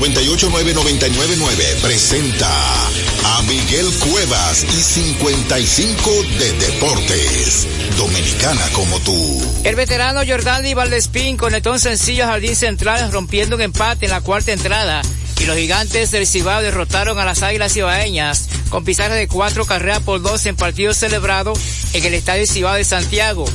989-999 presenta a Miguel Cuevas y 55 de Deportes. Dominicana como tú. El veterano Jordani Valdespín conectó un sencillo jardín central rompiendo un empate en la cuarta entrada y los gigantes del Cibao derrotaron a las Águilas Cibaeñas con pizarra de cuatro carreras por dos en partido celebrado en el Estadio Cibao de Santiago.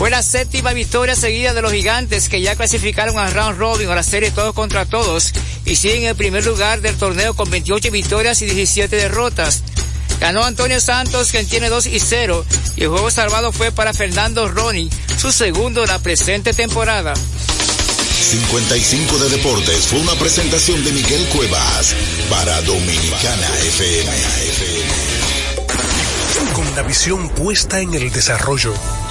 Fue la séptima victoria seguida de los gigantes que ya clasificaron a round robin a la serie todos contra todos y siguen en el primer lugar del torneo con 28 victorias y 17 derrotas. Ganó Antonio Santos, quien tiene 2 y 0, y el juego salvado fue para Fernando Roni, su segundo de la presente temporada. 55 de Deportes fue una presentación de Miguel Cuevas para Dominicana FM. Con la visión puesta en el desarrollo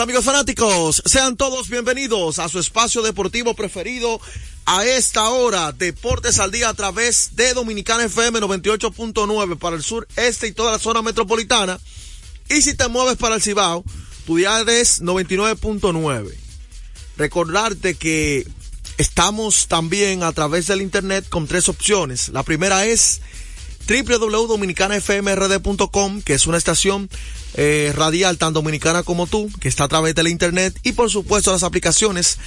Amigos fanáticos, sean todos bienvenidos a su espacio deportivo preferido a esta hora, Deportes al Día a través de Dominicana FM 98.9 para el sur, este y toda la zona metropolitana. Y si te mueves para el Cibao, tu dial es 99.9. Recordarte que estamos también a través del internet con tres opciones. La primera es www.dominicanafmrd.com, que es una estación eh, radial tan dominicana como tú, que está a través del internet, y por supuesto las aplicaciones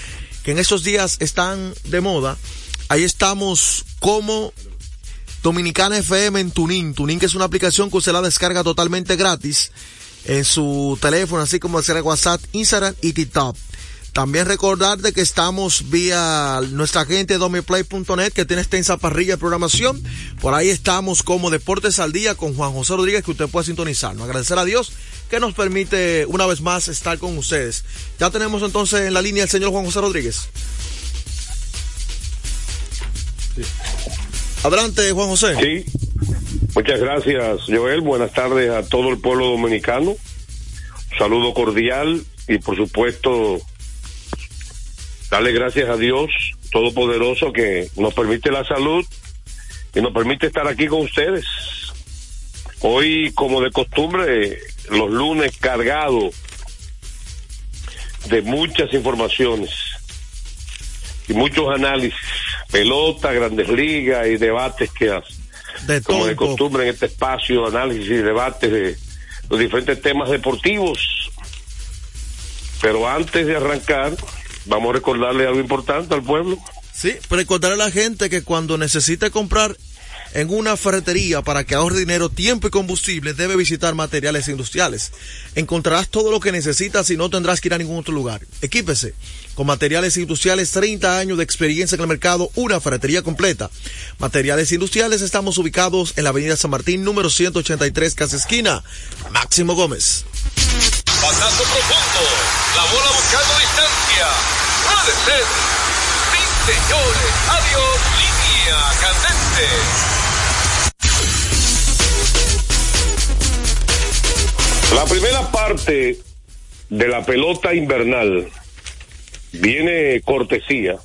que en estos días están de moda. Ahí estamos como Dominicana FM en Tunin. Tunin que es una aplicación que usted la descarga totalmente gratis en su teléfono, así como hacer WhatsApp, Instagram y TikTok. También recordar de que estamos vía nuestra gente domiplay.net que tiene extensa parrilla de programación. Por ahí estamos como Deportes al Día con Juan José Rodríguez que usted puede sintonizar. Agradecer a Dios que nos permite una vez más estar con ustedes. Ya tenemos entonces en la línea el señor Juan José Rodríguez. Sí. Adelante, Juan José. Sí. Muchas gracias, Joel. Buenas tardes a todo el pueblo dominicano. Un saludo cordial y por supuesto darle gracias a Dios Todopoderoso que nos permite la salud y nos permite estar aquí con ustedes. Hoy, como de costumbre, los lunes cargados de muchas informaciones y muchos análisis, pelota, grandes ligas y debates que de como de costumbre en este espacio, análisis y debates de los diferentes temas deportivos. Pero antes de arrancar, vamos a recordarle algo importante al pueblo. Sí, recordarle a la gente que cuando necesite comprar en una ferretería para que ahorre dinero, tiempo y combustible, debe visitar materiales industriales. Encontrarás todo lo que necesitas y no tendrás que ir a ningún otro lugar. Equípese con materiales industriales, 30 años de experiencia en el mercado, una ferretería completa. Materiales industriales, estamos ubicados en la avenida San Martín, número 183, casa esquina. Máximo Gómez. Pasazo profundo, bola buscando distancia. Puede ser. Sí, señores, adiós, línea candente. La primera parte de la pelota invernal viene cortesía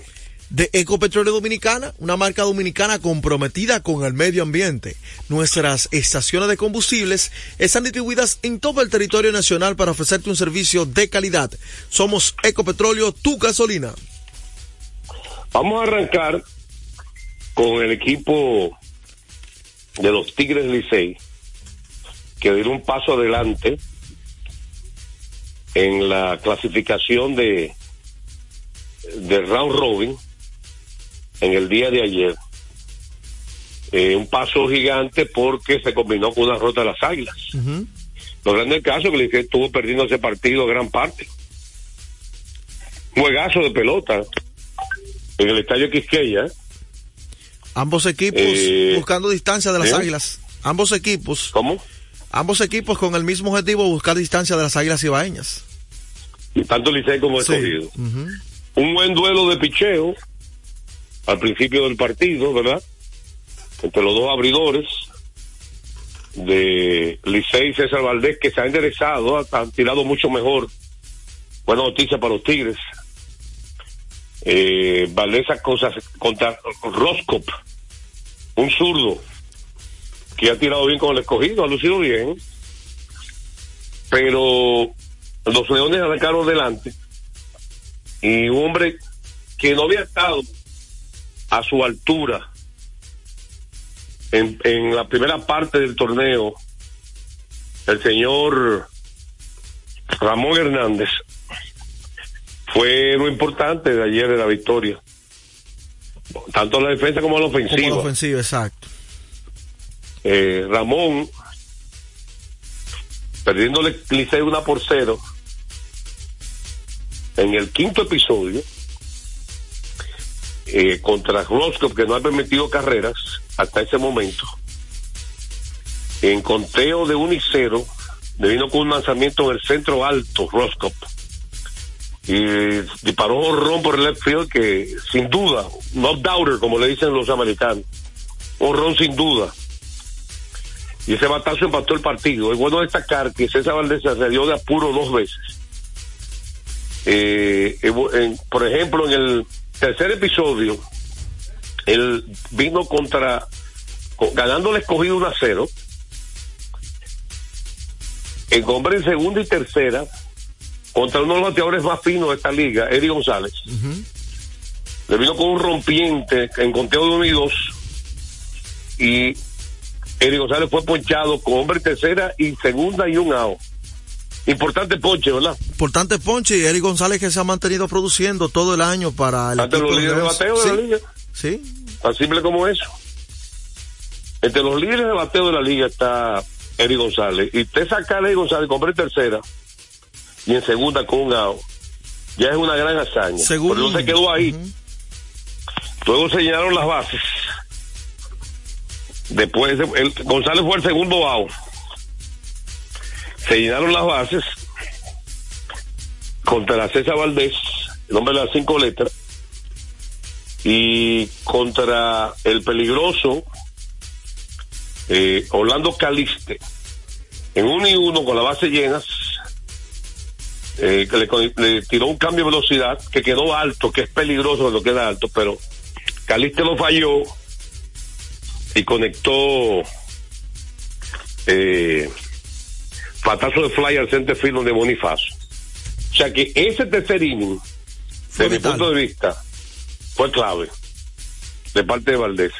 de Ecopetróleo Dominicana, una marca dominicana comprometida con el medio ambiente. Nuestras estaciones de combustibles están distribuidas en todo el territorio nacional para ofrecerte un servicio de calidad. Somos Ecopetróleo, tu gasolina. Vamos a arrancar con el equipo de los Tigres Licey, que dieron un paso adelante en la clasificación de, de round robin en el día de ayer. Eh, un paso gigante porque se combinó con una rota de las águilas. Lo grande el caso que le dije estuvo perdiendo ese partido gran parte. Juegazo de pelota en el estadio Quisqueya. Ambos equipos Eh, buscando distancia de las ¿eh? águilas. Ambos equipos, ¿Cómo? ambos equipos con el mismo objetivo, buscar distancia de las águilas ibaeñas. Tanto Licey como Sí. escogido. Un buen duelo de picheo al principio del partido, ¿verdad? Entre los dos abridores de Licey y César Valdés, que se ha enderezado, ha- han tirado mucho mejor. Buena noticia para los Tigres. Eh, Valdés cosas contra Roscop, un zurdo que ha tirado bien con el escogido, ha lucido bien, pero los Leones arrancaron delante y un hombre que no había estado a su altura en, en la primera parte del torneo, el señor Ramón Hernández, fue lo importante de ayer de la victoria. Tanto la defensa como la Como ofensiva. la ofensiva, exacto. Eh, Ramón, perdiéndole Licey una por cero, en el quinto episodio, eh, contra Roscoe, que no ha permitido carreras hasta ese momento, en conteo de 1 y 0, le vino con un lanzamiento en el centro alto, Roscoe, y disparó ron por el left field que, sin duda, no doubter, como le dicen los americanos, un ron sin duda y ese batazo empató el partido. Es bueno destacar que César Valdés se salió de apuro dos veces. Eh, por ejemplo, en el tercer episodio, él vino contra, con- ganando el escogido 1 a 0. En hombre en segunda y tercera, contra uno de los bateadores más finos de esta liga, Eddie González. Le vino con un rompiente en conteo de 1 y 2. Y Eddie González fue ponchado con hombre en tercera y segunda y un out. Importante ponche, ¿verdad? Importante Ponche y Eric González que se ha mantenido produciendo todo el año para el Ante los líderes de bateo de la liga. Sí, Tan simple como eso. Entre los líderes de bateo de la liga está Eddie González. Y usted saca a Eddie González en tercera y en segunda con un out. Ya es una gran hazaña. Según- Pero no se quedó ahí. Luego se llenaron las bases. Después, el, González fue el segundo out. Se llenaron las bases contra César Valdés, el hombre de las cinco letras, y contra el peligroso eh, Orlando Caliste, en uno y uno con la base llenas, eh, le tiró un cambio de velocidad que quedó alto, que es peligroso cuando queda alto, pero Caliste lo falló y conectó eh, patazo de fly al center field de Bonifacio. O sea que ese tercer inning, Fue de mi punto de vista, fue clave de parte de Valdés.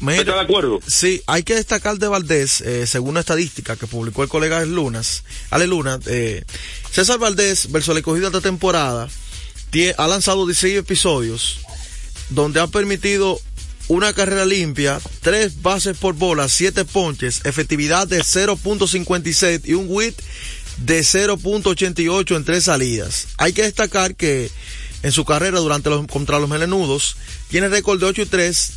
Mira, ¿Está de acuerdo? Sí, hay que destacar de Valdés, eh, según una estadística que publicó el colega Lunas, Ale Luna, eh, César Valdés, versus el escogido de esta temporada, tie- ha lanzado 16 episodios donde ha permitido una carrera limpia, tres bases por bola, siete ponches, efectividad de 0.56 y un WIT de 0.88 en tres salidas. Hay que destacar que en su carrera durante los, contra los melenudos tiene récord de 8 y 3,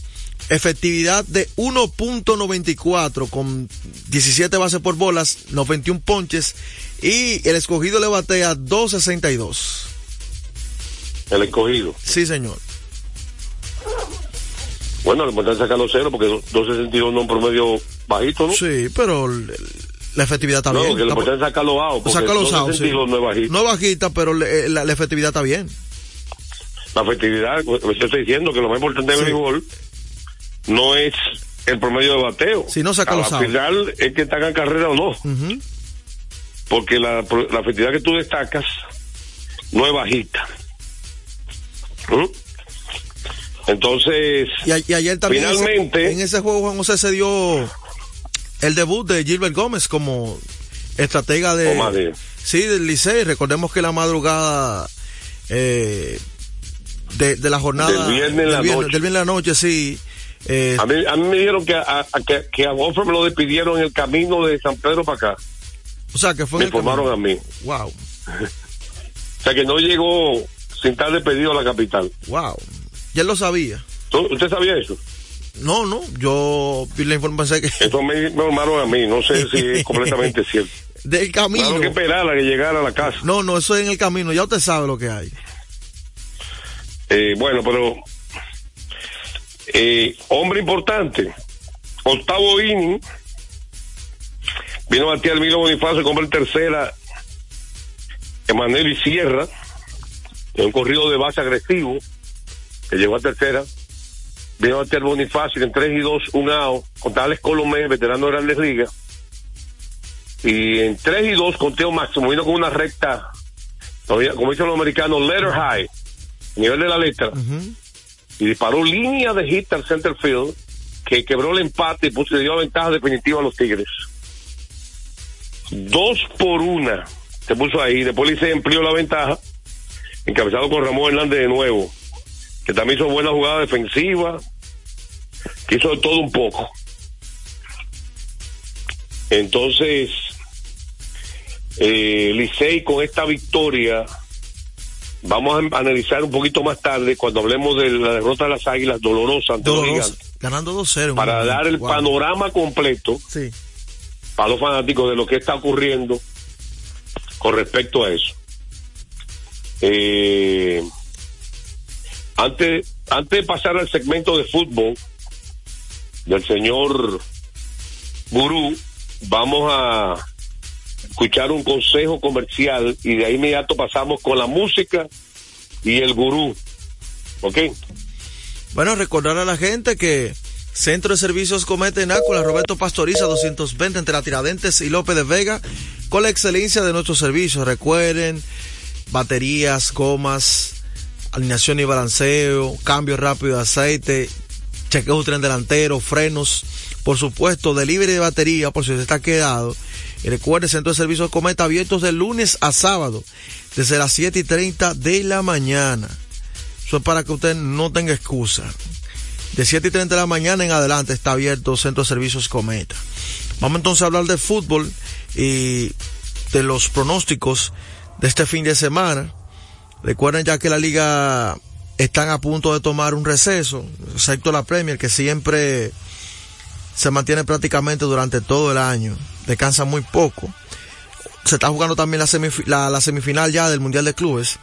efectividad de 1.94 con 17 bases por bolas, 91 ponches y el escogido le batea 2.62. El escogido. Sí, señor. Bueno, lo importante es sacarlo cero porque 262 no es un promedio bajito, ¿no? Sí, pero la efectividad está no, bien. porque lo Está importante es sacarlo bajo. por- Porque saca los sí. 262 no es bajito. No es bajita, pero le- la, la efectividad está bien. la efectividad, me estoy diciendo que lo más importante del béisbol no es el promedio de bateo. Si no saca los la outs. final es que te hagan carrera o no. Porque la, la efectividad que tú destacas no es bajita. ¿Mm? Entonces, Y, a- y ayer también ese- Finalmente- en ese juego Juan José se dio el debut de Gilbert Gómez como estratega de sí del Licey. Recordemos que la madrugada eh, de, de la jornada Del viernes en la del noche. del viernes en la noche, sí. eh, a mí, a mí me dijeron que a, a- que, que a Wolfram me lo despidieron en el camino de San Pedro para acá. o sea que fue Me informaron a mí. Wow, O sea que no llegó sin estar despedido a la capital. wow. Ya él lo sabía. ¿Tú- ¿Usted sabía eso? No, no, yo vi la información que Eso me, me informaron a mí. No sé si es completamente cierto. del camino. Claro que esperar a que llegara a la casa. No, no, eso es en el camino. Ya usted sabe lo que hay. Eh, bueno, pero eh, hombre importante, octavo inning, vino a batear Milo Bonifacio, compra tercera, Emanuel y Sierra, en un corrido de base agresivo, que llegó a tercera, vino a Bonifacio en 3 y 2, un out, contra Alex Colomé, veterano de Grandes Ligas, y en 3 y 2, conteo máximo, vino con una recta, como dicen los americanos, letter high, nivel de la letra, y disparó línea de hit al center field que quebró el empate y puso, le dio la ventaja definitiva a los Tigres. Dos por una se puso ahí, después le se amplió la ventaja, encabezado con Ramón Hernández de nuevo, que también hizo buena jugada defensiva, que hizo de todo un poco. Entonces, eh, Licey con esta victoria Vamos a analizar un poquito más tarde cuando hablemos de la derrota de las Águilas dolorosa ante los. Gigantes, Ganando 2-0. en un para momento. dar el Wow. panorama completo Sí. para los fanáticos de lo que está ocurriendo con respecto a eso. Eh, antes, antes de pasar al segmento de fútbol del señor Gurú, vamos a escuchar un consejo comercial y de ahí inmediato pasamos con la música y el gurú. ¿Ok? Bueno, recordar a la gente que Centro de Servicios Cometa en Ácula, Roberto Pastoriza 220 entre la Tiradentes y López de Vega, con la excelencia de nuestros servicios. Recuerden, baterías, gomas, alineación y balanceo, cambio rápido de aceite, chequeo de tren delantero, frenos, por supuesto, delivery de batería, por si usted está quedado. Y recuerde, Centro de Servicios Cometa abiertos de lunes a sábado, desde las 7 y 30 de la mañana. Eso es para que usted no tenga excusa. De 7 y 30 de la mañana en adelante está abierto Centro de Servicios Cometa. Vamos entonces a hablar de fútbol y de los pronósticos de este fin de semana. Recuerden ya que la liga están a punto de tomar un receso, excepto la Premier que siempre se mantiene prácticamente durante todo el año. Descansa muy poco. Se está jugando también la, semif- la, la semifinal ya del Mundial de Clubes.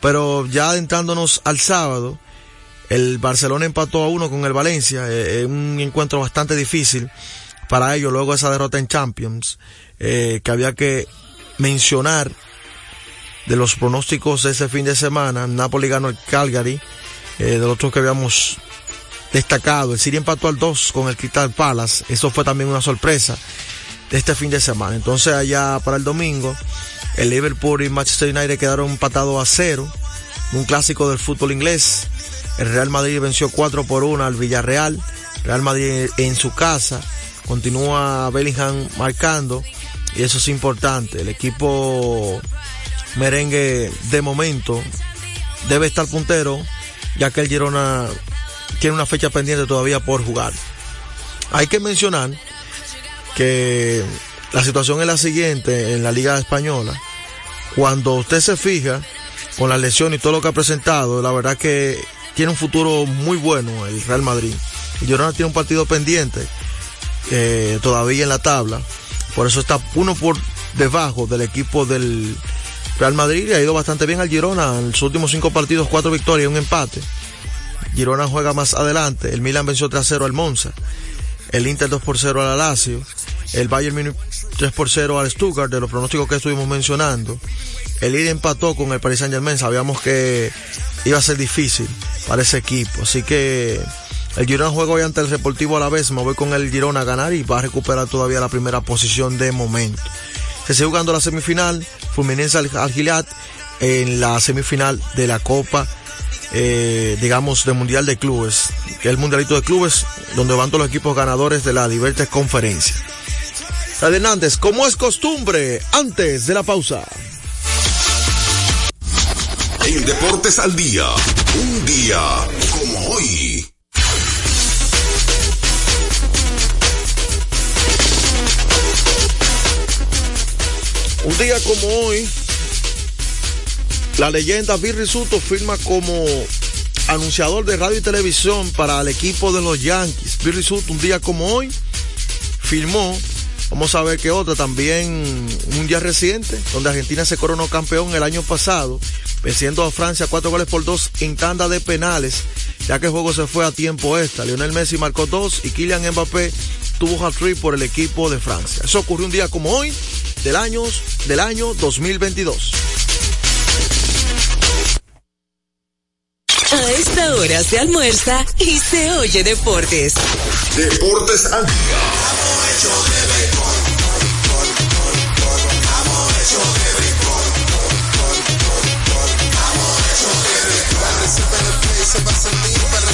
Pero ya adentrándonos al sábado, el Barcelona empató a uno con el Valencia, eh, eh, un encuentro bastante difícil para ellos luego esa derrota en Champions, eh, que había que mencionar de los pronósticos de ese fin de semana. Napoli ganó el Calgary, eh, de los otros que habíamos destacado. El City empató al 2 con el Crystal Palace, eso fue también una sorpresa de este fin de semana. Entonces allá para el domingo, el Liverpool y Manchester United quedaron empatados a cero. Un clásico del fútbol inglés. El Real Madrid venció 4 por 1 al Villarreal. Real Madrid en su casa. Continúa Bellingham marcando. Y eso es importante. El equipo merengue de momento debe estar puntero. Ya que el Girona tiene una fecha pendiente todavía por jugar. Hay que mencionar que la situación es la siguiente en la Liga Española. Cuando usted se fija con la lesión y todo lo que ha presentado, la verdad que tiene un futuro muy bueno el Real Madrid. Y Girona tiene un partido pendiente eh, todavía en la tabla. Por eso está uno por debajo del equipo del Real Madrid y ha ido bastante bien al Girona. En los últimos cinco partidos, cuatro victorias y un empate. Girona juega más adelante. El Milan venció 3-0 al Monza. El Inter 2 por 0 al Lazio. El Bayern Múnich 3 por 0 al Stuttgart, de los pronósticos que estuvimos mencionando. el Lille empató con el Paris Saint Germain. Sabíamos que iba a ser difícil para ese equipo. Así que el Girona juega hoy ante el Deportivo a la vez. Me voy con el Girona a ganar y va a recuperar todavía la primera posición de momento. Se sigue jugando la semifinal. Fluminense al Gilat en la semifinal de la Copa, eh, digamos, del Mundial de Clubes, que es el Mundialito de Clubes, donde van todos los equipos ganadores de la diversas conferencias. Hernández, como es costumbre, antes de la pausa. En Deportes al Día, un día como hoy. Día como hoy, la leyenda Bill Risuto firma como anunciador de radio y televisión para el equipo de los Yankees. Bill Risuto, un día como hoy, firmó, vamos a ver qué otra, también un día reciente, donde Argentina se coronó campeón el año pasado, venciendo a Francia cuatro goles por dos en tanda de penales, ya que el juego se fue a tiempo extra. Lionel Messi marcó dos y Kylian Mbappé tuvo hat-trick por el equipo de Francia. Eso ocurrió un día como hoy, del año, del año 2022. A esta hora se almuerza y se oye deportes. Deportes al día.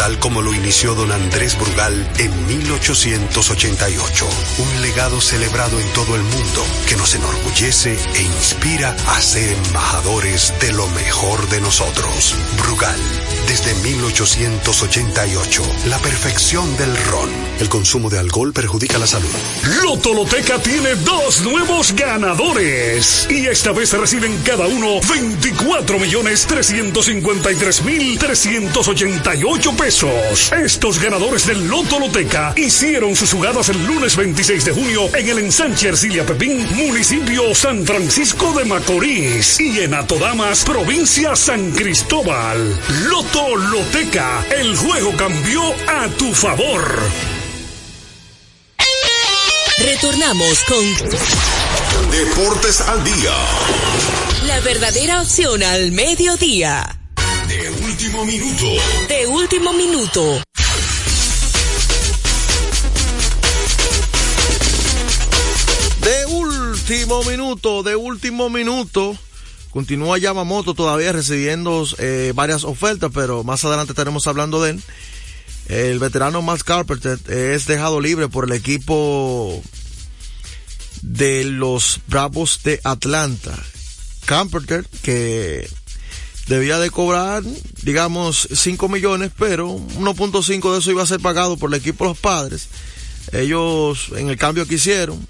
tal como lo inició don Andrés Brugal en 1888. Un legado celebrado en todo el mundo que nos enorgullece e inspira a ser embajadores de lo mejor de nosotros. Brugal, desde 1888, la perfección del ron. El consumo de alcohol perjudica la salud. Loto Loteca tiene dos nuevos ganadores. Y esta vez reciben cada uno 24 millones 353 mil 388 pesos. Estos ganadores del Loto Loteca hicieron sus jugadas el lunes 26 de junio en el ensanche Ercilia Pepín, municipio San Francisco de Macorís y en Atodamas, provincia San Cristóbal. Loto Loteca, el juego cambió a tu favor. Retornamos con Deportes al día. la verdadera opción al mediodía. De último minuto. De último minuto. De último minuto, de último minuto. Continúa Yamamoto todavía recibiendo eh, varias ofertas, pero más adelante estaremos hablando de él. El veterano Max Carpenter es dejado libre por el equipo de los Bravos de Atlanta. Carpenter, que debía de cobrar, digamos, 5 millones, pero 1.5 de eso iba a ser pagado por el equipo de los padres. Ellos, en el cambio que hicieron,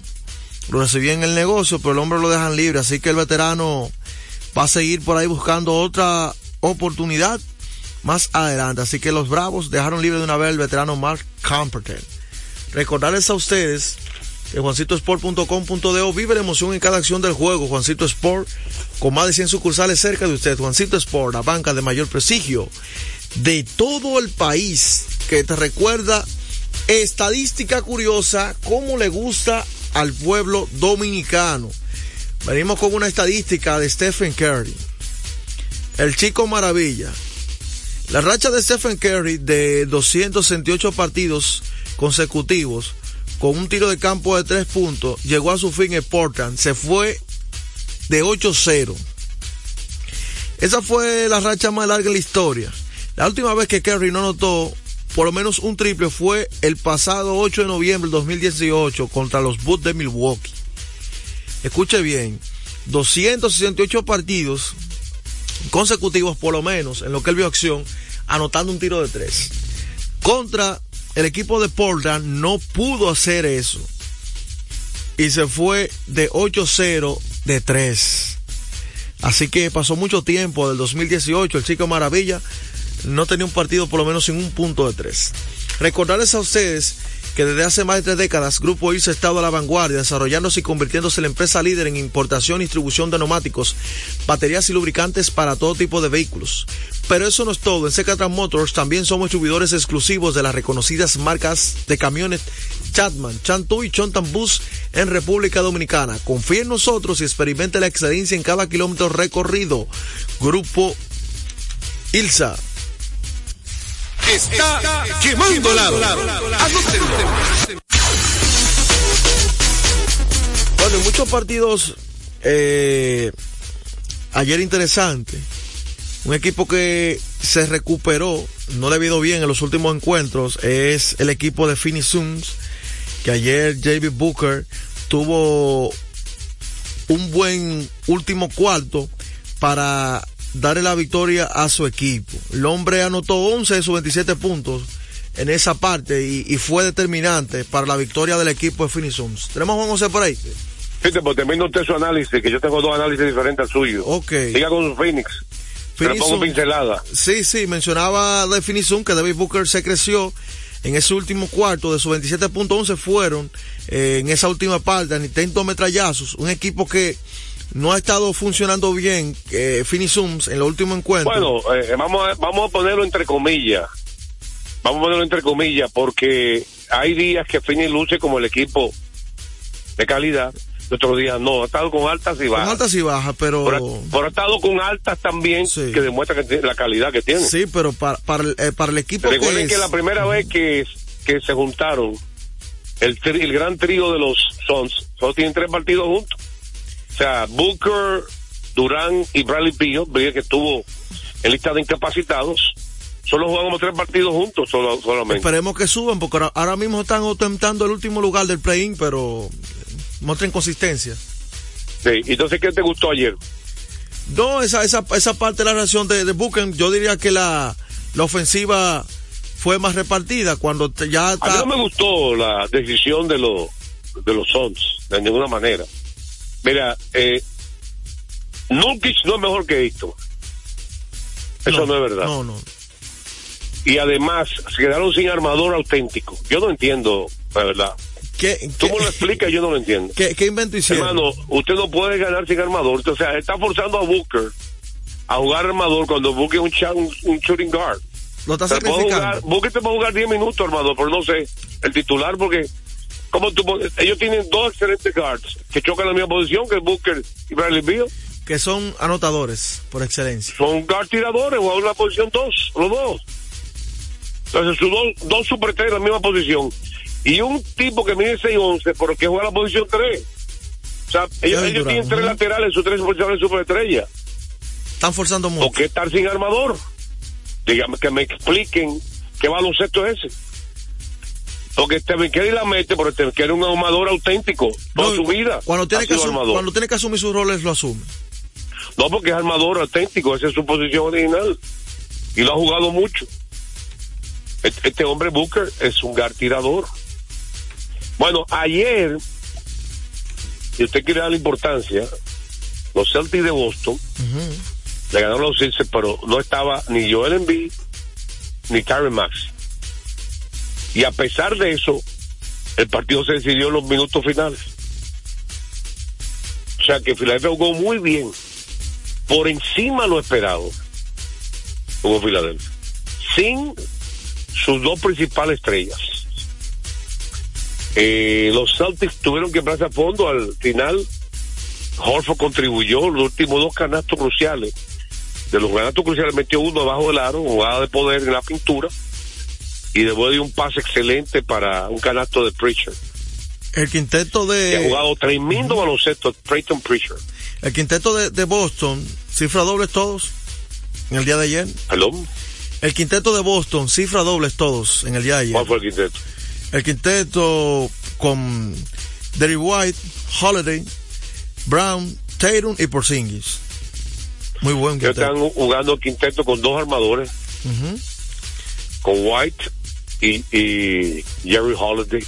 lo recibían en el negocio, pero el hombre lo dejan libre, así que el veterano va a seguir por ahí buscando otra oportunidad más adelante. Así que los Bravos dejaron libre de una vez el veterano Mark Carpenter. Recordarles a ustedes que juancitosport.com.de vive la emoción en cada acción del juego. Juancito Sport, con más de 100 sucursales cerca de usted. Juancito Sport, la banca de mayor prestigio de todo el país, que te recuerda estadística curiosa, cómo le gusta al pueblo dominicano. Venimos con una estadística de Stephen Curry. El chico maravilla. La racha de Stephen Curry de 268 partidos consecutivos con un tiro de campo de tres puntos llegó a su fin en Portland. Se fue de 8-0. Esa fue la racha más larga de la historia. La última vez que Curry no anotó por lo menos un triple fue el pasado 8 de noviembre del 2018 contra los Bulls de Milwaukee. Escuche bien, 268 partidos consecutivos por lo menos en lo que él vio acción, anotando un tiro de tres. Contra el equipo de Portland no pudo hacer eso. y se fue de 8-0 de 3. Así que pasó mucho tiempo, del 2018, el Chico Maravilla no tenía un partido por lo menos sin un punto de 3. Recordarles a ustedes que desde hace más de tres décadas Grupo IRSA ha estado a la vanguardia, desarrollándose y convirtiéndose en la empresa líder en importación y distribución de neumáticos, baterías y lubricantes para todo tipo de vehículos. Pero eso no es todo, en Secatran Motors también somos distribuidores exclusivos de las reconocidas marcas de camiones Chatman, Chantu y Chontan Bus en República Dominicana. Confíe en nosotros y experimente la excelencia en cada kilómetro recorrido. Grupo ILSA. Está lado. Bueno, en muchos partidos eh, ayer interesante. Un equipo que se recuperó, no le ha ido bien en los últimos encuentros, es el equipo de Phoenix Suns, que ayer JB Booker tuvo un buen último cuarto para darle la victoria a su equipo. El hombre anotó 11 de sus 27 puntos en esa parte y, y fue determinante para la victoria del equipo de Phoenix Suns. ¿Tenemos a Juan José por ahí? Fíjate, pues termino usted su análisis, que yo tengo dos análisis diferentes al suyo. Ok. Siga con su Phoenix. Phoenix pongo pincelada. Sí, sí, mencionaba de Phoenix Suns que David Booker se creció en ese último cuarto de sus 27 puntos, 11 fueron eh, en esa última parte, en intento metrallazos. Un equipo que no ha estado funcionando bien, eh, Suns, en los últimos encuentros. Bueno, eh, vamos, a, vamos a ponerlo entre comillas. Vamos a ponerlo entre comillas porque hay días que Phoenix luce como el equipo de calidad. Otros días no. Ha estado con altas y con bajas. altas y bajas, pero... Pero, pero ha estado con altas también que demuestra que tiene la calidad que tiene. Sí, pero para, para, el, eh, para el equipo Recuerden que que, la primera vez que, que se juntaron el, tri- el gran trío de los Suns, solo tienen tres partidos juntos. O sea, Booker, Durán y Bradley veía que estuvo en lista de incapacitados, solo jugamos tres partidos juntos solo, solamente. Esperemos que suban, porque ahora, ahora mismo están ostentando el último lugar del play-in, pero muestren consistencia. Sí, entonces, ¿qué te gustó ayer? No, esa, esa, esa parte de la reacción de, de Booker, yo diría que la, la ofensiva fue más repartida cuando te- ya A mí está... no me gustó la decisión de los de los Suns, de ninguna manera. Mira, eh, Nurkic no es mejor que esto. Eso no, es verdad. No, no. Y además, se quedaron sin armador auténtico. Yo no entiendo, la verdad. ¿Qué, Tú me lo explicas, yo no lo entiendo. ¿Qué, qué invento hicieron? Hermano, usted no puede ganar sin armador. O sea, está forzando a Booker a jugar armador cuando Booker es un, cha- un, un shooting guard. Lo está sacrificando. jugar- Booker te puede jugar 10 minutos, armador, pero no sé, el titular, porque como tú, ellos tienen dos excelentes guards que chocan la misma posición que Booker y Bradley Beal. Que son anotadores, por excelencia. Son guard tiradores, juegan en la posición 2, los dos. Entonces, sus dos, dos super tres en la misma posición. Y un tipo que mide 6'11, pero que juega la posición 3. O sea, ellos, tienen tres laterales, sus tres posiciones superestrellas. Están forzando mucho. ¿Por qué estar sin armador? Dígame que me expliquen qué baloncesto es ese. Porque Stephen la mete, pero Stephen Curry es un armador auténtico toda No, su vida. Cuando tiene, que asum- cuando tiene que asumir sus roles, lo asume. No, porque es armador auténtico, esa es su posición original. Y lo ha jugado mucho. Este, este hombre Booker es un gar tirador. Bueno, ayer, si usted quiere dar la importancia, los Celtics de Boston le ganaron los Sixers, pero no estaba ni Joel Embiid ni Karen Max. Y a pesar de eso, el partido se decidió en los minutos finales. O sea que Filadelfia jugó muy bien, por encima de lo esperado. Jugó Filadelfia, sin sus dos principales estrellas. Eh, los Celtics tuvieron que empezar a fondo al final. Horford contribuyó los últimos dos canastos cruciales. De los canastos cruciales metió uno abajo del aro, jugada de poder en la pintura. Y después dio un pase excelente para un canasto de Preacher. El quinteto Que ha de jugado tremendo baloncesto, Trayton Preacher. el quinteto de, de Boston, cifra dobles todos en el día de ayer. ¿Perdón? El quinteto de Boston, cifra dobles todos en el día de ayer. ¿Cuál fue el quinteto? El quinteto con Derry White, Holiday, Brown, Tatum y Porzingis. Muy buen quinteto. están jugando quinteto con dos armadores, con White y, Jerry Holiday.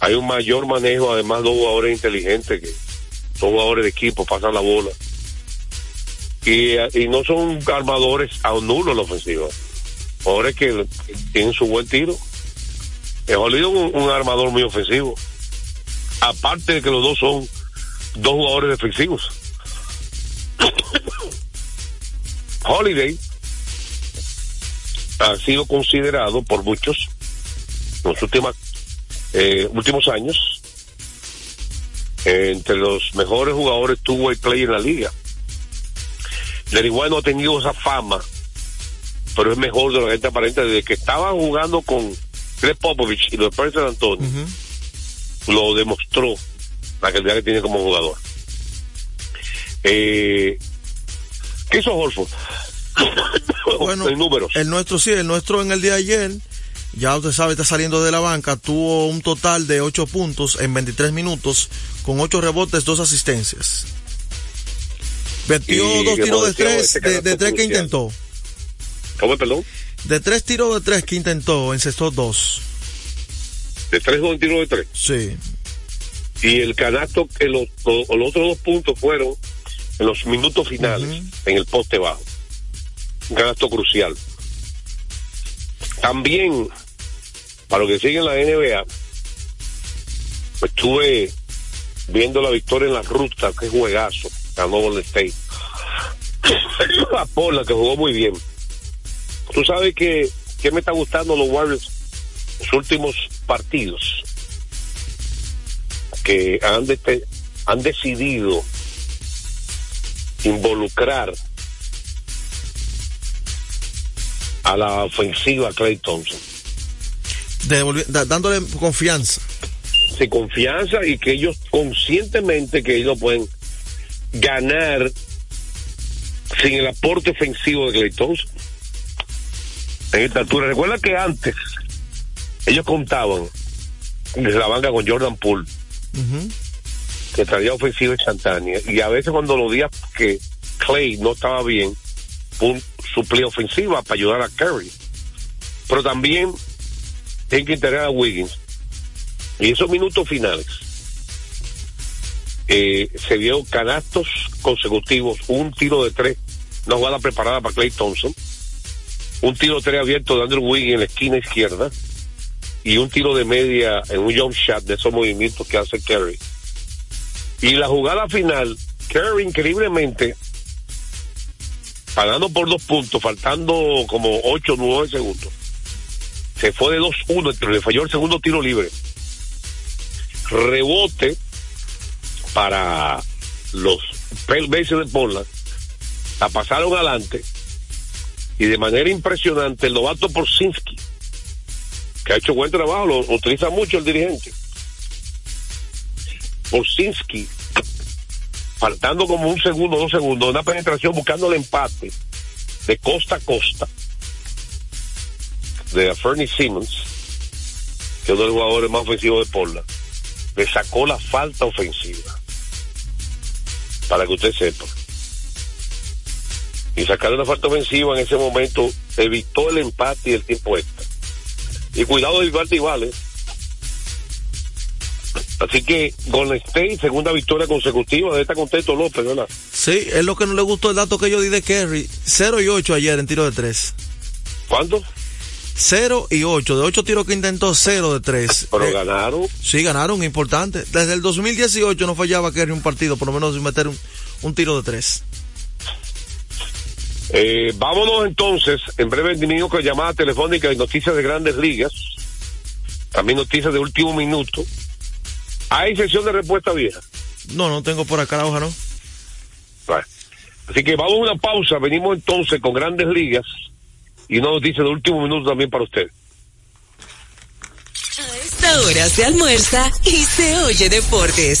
hay un mayor manejo, además dos jugadores inteligentes que son jugadores de equipo, pasan la bola. Y, y no son armadores a un nulo en la ofensiva. Jugadores que tienen su buen tiro. Es un, un armador muy ofensivo. Aparte de que los dos son dos jugadores defensivos. Holiday ha sido considerado por muchos en los últimos, eh, últimos años eh, entre los mejores jugadores tuvo el play en la liga. Igual no ha tenido esa fama, pero es mejor de la gente aparente desde que estaba jugando con Greg Popovich y los Spurs de San Antonio. Lo demostró la calidad que tiene como jugador. Eh, ¿Qué hizo Horford? Bueno, en números. el nuestro sí, el nuestro en el día de ayer, ya usted sabe, está saliendo de la banca, tuvo un total de 8 puntos en 23 minutos, con 8 rebotes, 2 asistencias. Metió dos tiros de 3 ese de, tres que intentó. ¿Cómo, perdón? De 3 tiros de 3 que intentó, encestó 2. De tres o un tiro de tres. Sí. Y el canasto, que los, los, los otros dos puntos fueron en los minutos finales, en el poste bajo. Canasto crucial. También, para los que siguen la NBA, estuve viendo la victoria en la ruta, que juegazo, ganó Golden State. La Pola, que jugó muy bien. Tú sabes que, que me está gustando los Warriors los últimos partidos que han, de- han decidido involucrar a la ofensiva Clay Thompson. Dándole confianza. sin confianza y que ellos conscientemente que ellos pueden ganar sin el aporte ofensivo de Clay Thompson. En esta altura. Recuerda que antes ellos contaban desde la banca con Jordan Poole, que traía ofensiva instantánea, y a veces cuando los días que Clay no estaba bien, Poole suplía ofensiva para ayudar a Curry. Pero también tienen que integrar a Wiggins. Y esos minutos finales eh, se vieron canastos consecutivos, un tiro de tres, una jugada preparada para Clay Thompson, un tiro de tres abierto de Andrew Wiggins en la esquina izquierda y un tiro de media en un jump shot de esos movimientos que hace Curry. Y la jugada final, Curry increíblemente, pagando por dos puntos, faltando como ocho o nueve segundos, se fue de 2-1, pero le falló el segundo tiro libre. Rebote para los Pacers de Portland, la pasaron adelante. Y de manera impresionante el novato Porzinski, que ha hecho buen trabajo, lo utiliza mucho el dirigente. Porzinski, faltando como un segundo, dos segundos, una penetración buscando el empate de costa a costa de Fernie Simmons, que es uno de los jugadores más ofensivos de Portland le sacó la falta ofensiva. Para que usted sepa. Y sacarle una falta ofensiva en ese momento evitó el empate y el tiempo extra. Y cuidado de Vale. Así que Golden State, segunda victoria consecutiva, de esta contento López, ¿verdad? Sí, es lo que no le gustó el dato que yo di de Kerry. 0 y 8 ayer en tiro de 3. ¿Cuánto? 0 y 8. De 8 tiros que intentó, 0 de 3. Pero ganaron. Sí, ganaron, importante. Desde el 2018 no fallaba Kerry un partido, por lo menos sin meter un, un tiro de 3. Eh, vámonos entonces, en breve venimos con llamada telefónica y noticias de grandes ligas. También noticias de último minuto. ¿Hay sesión de respuesta vieja? No, no tengo por acá la hoja, ¿no? Así que vamos a una pausa. Venimos entonces con grandes ligas y una noticia de último minuto también para usted. Esta hora se almuerza y se oye deportes.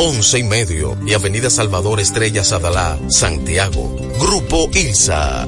11 y medio, y Avenida Salvador Estrellas Adalá, Santiago. Grupo ILSA.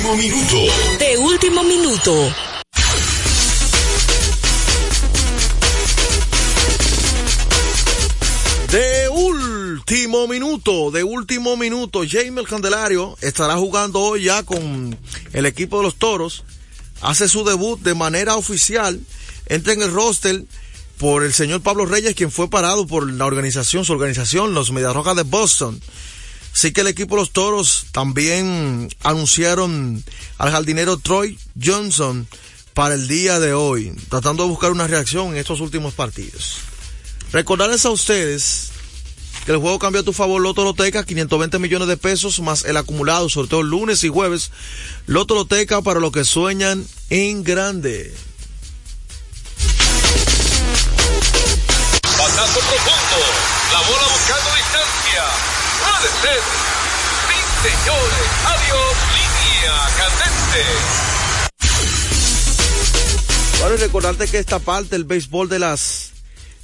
Último minuto. De último minuto. De último minuto, de último minuto, Jaime el Candelario estará jugando hoy ya con el equipo de los Toros. Hace su debut de manera oficial. Entra en el roster por el señor Pablo Reyes, quien fue parado por la organización, su organización, los Mediarrojas de Boston. Así que el equipo los Toros también anunciaron al jardinero Troy Johnson para el día de hoy, tratando de buscar una reacción en estos últimos partidos. Recordarles a ustedes que el juego cambió a tu favor Loto Loteca, 520 millones de pesos más el acumulado, sorteo lunes y jueves. Loto Loteca para los que sueñan en grande. Batazo profundo, la bola buscando. Puede ser. Sí, señores. Adiós, línea candente. Bueno, y recordarte que esta parte del béisbol de las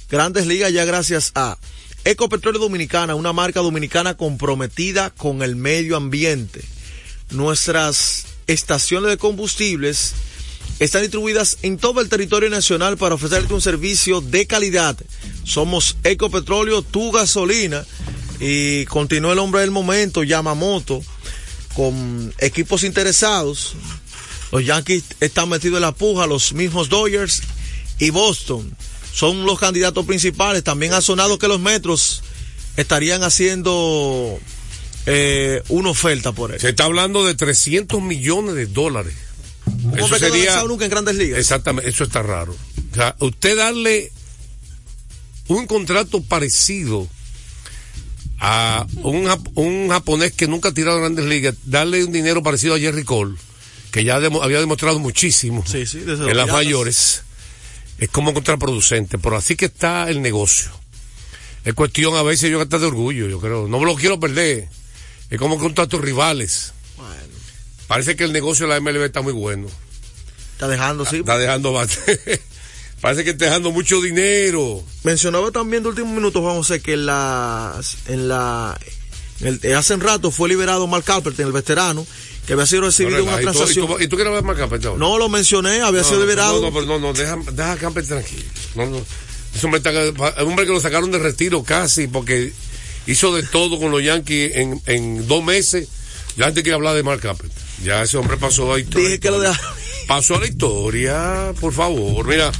grandes ligas ya gracias a Ecopetróleo Dominicana, una marca dominicana comprometida con el medio ambiente. Nuestras estaciones de combustibles están distribuidas en todo el territorio nacional para ofrecerte un servicio de calidad. Somos Ecopetróleo, tu gasolina. Y continúa el hombre del momento, Yamamoto, con equipos interesados. Los Yankees están metidos en la puja, los mismos Dodgers y Boston son los candidatos principales. También ha sonado que los metros estarían haciendo eh, una oferta por él. Se está hablando de 300 millones de dólares. Un hombre que no nunca en grandes ligas. Exactamente, eso está raro. O sea, usted darle un contrato parecido a un, un japonés que nunca ha tirado grandes ligas, darle un dinero parecido a Jerry Cole, que ya había demostrado muchísimo en las mayores, es como contraproducente. Pero así que está el negocio. Es cuestión a veces yo que está de orgullo, yo creo. No me lo quiero perder. Es como contra tus rivales. Parece que el negocio de la MLB está muy bueno. Está dejando, sí. Está dejando bastante. Parece que está dejando mucho dinero. Mencionaba también de último minuto, Juan José, que en la, en la, en el- hace un rato fue liberado Mark Carpenter, el veterano, que había sido recibido en una ¿Y tú, y transacción. tú- y tú quieres hablar más Campbell ahora? No lo mencioné, había No, sido liberado. No, no, pero no, no, deja, deja a Campbell tranquilo. No, no. Es un hombre que lo sacaron de retiro casi porque hizo de todo con los Yankees en, en dos meses. Ya antes quiere hablar de Mark Campbell. Ya ese hombre pasó a la historia. Dije que lo deja- Pasó a la historia, por favor. Mira,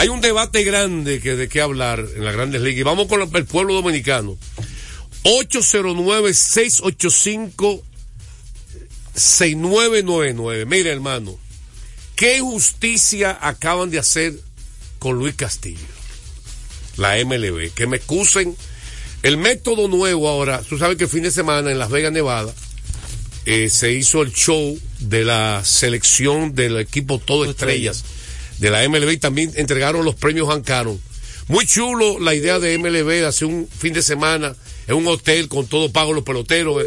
hay un debate grande que de qué hablar en las grandes ligas. Y vamos con el pueblo dominicano. 809-685-6999. Mira, hermano, qué justicia acaban de hacer con Luis Castillo. La MLB. Que me excusen. El método nuevo ahora, tú sabes que el fin de semana en Las Vegas, Nevada, eh, se hizo el show de la selección del equipo Todo Estrellas de la MLB y también entregaron los premios Hancaron. Muy chulo la idea de MLB de hacer un fin de semana en un hotel con todo pago los peloteros. eh.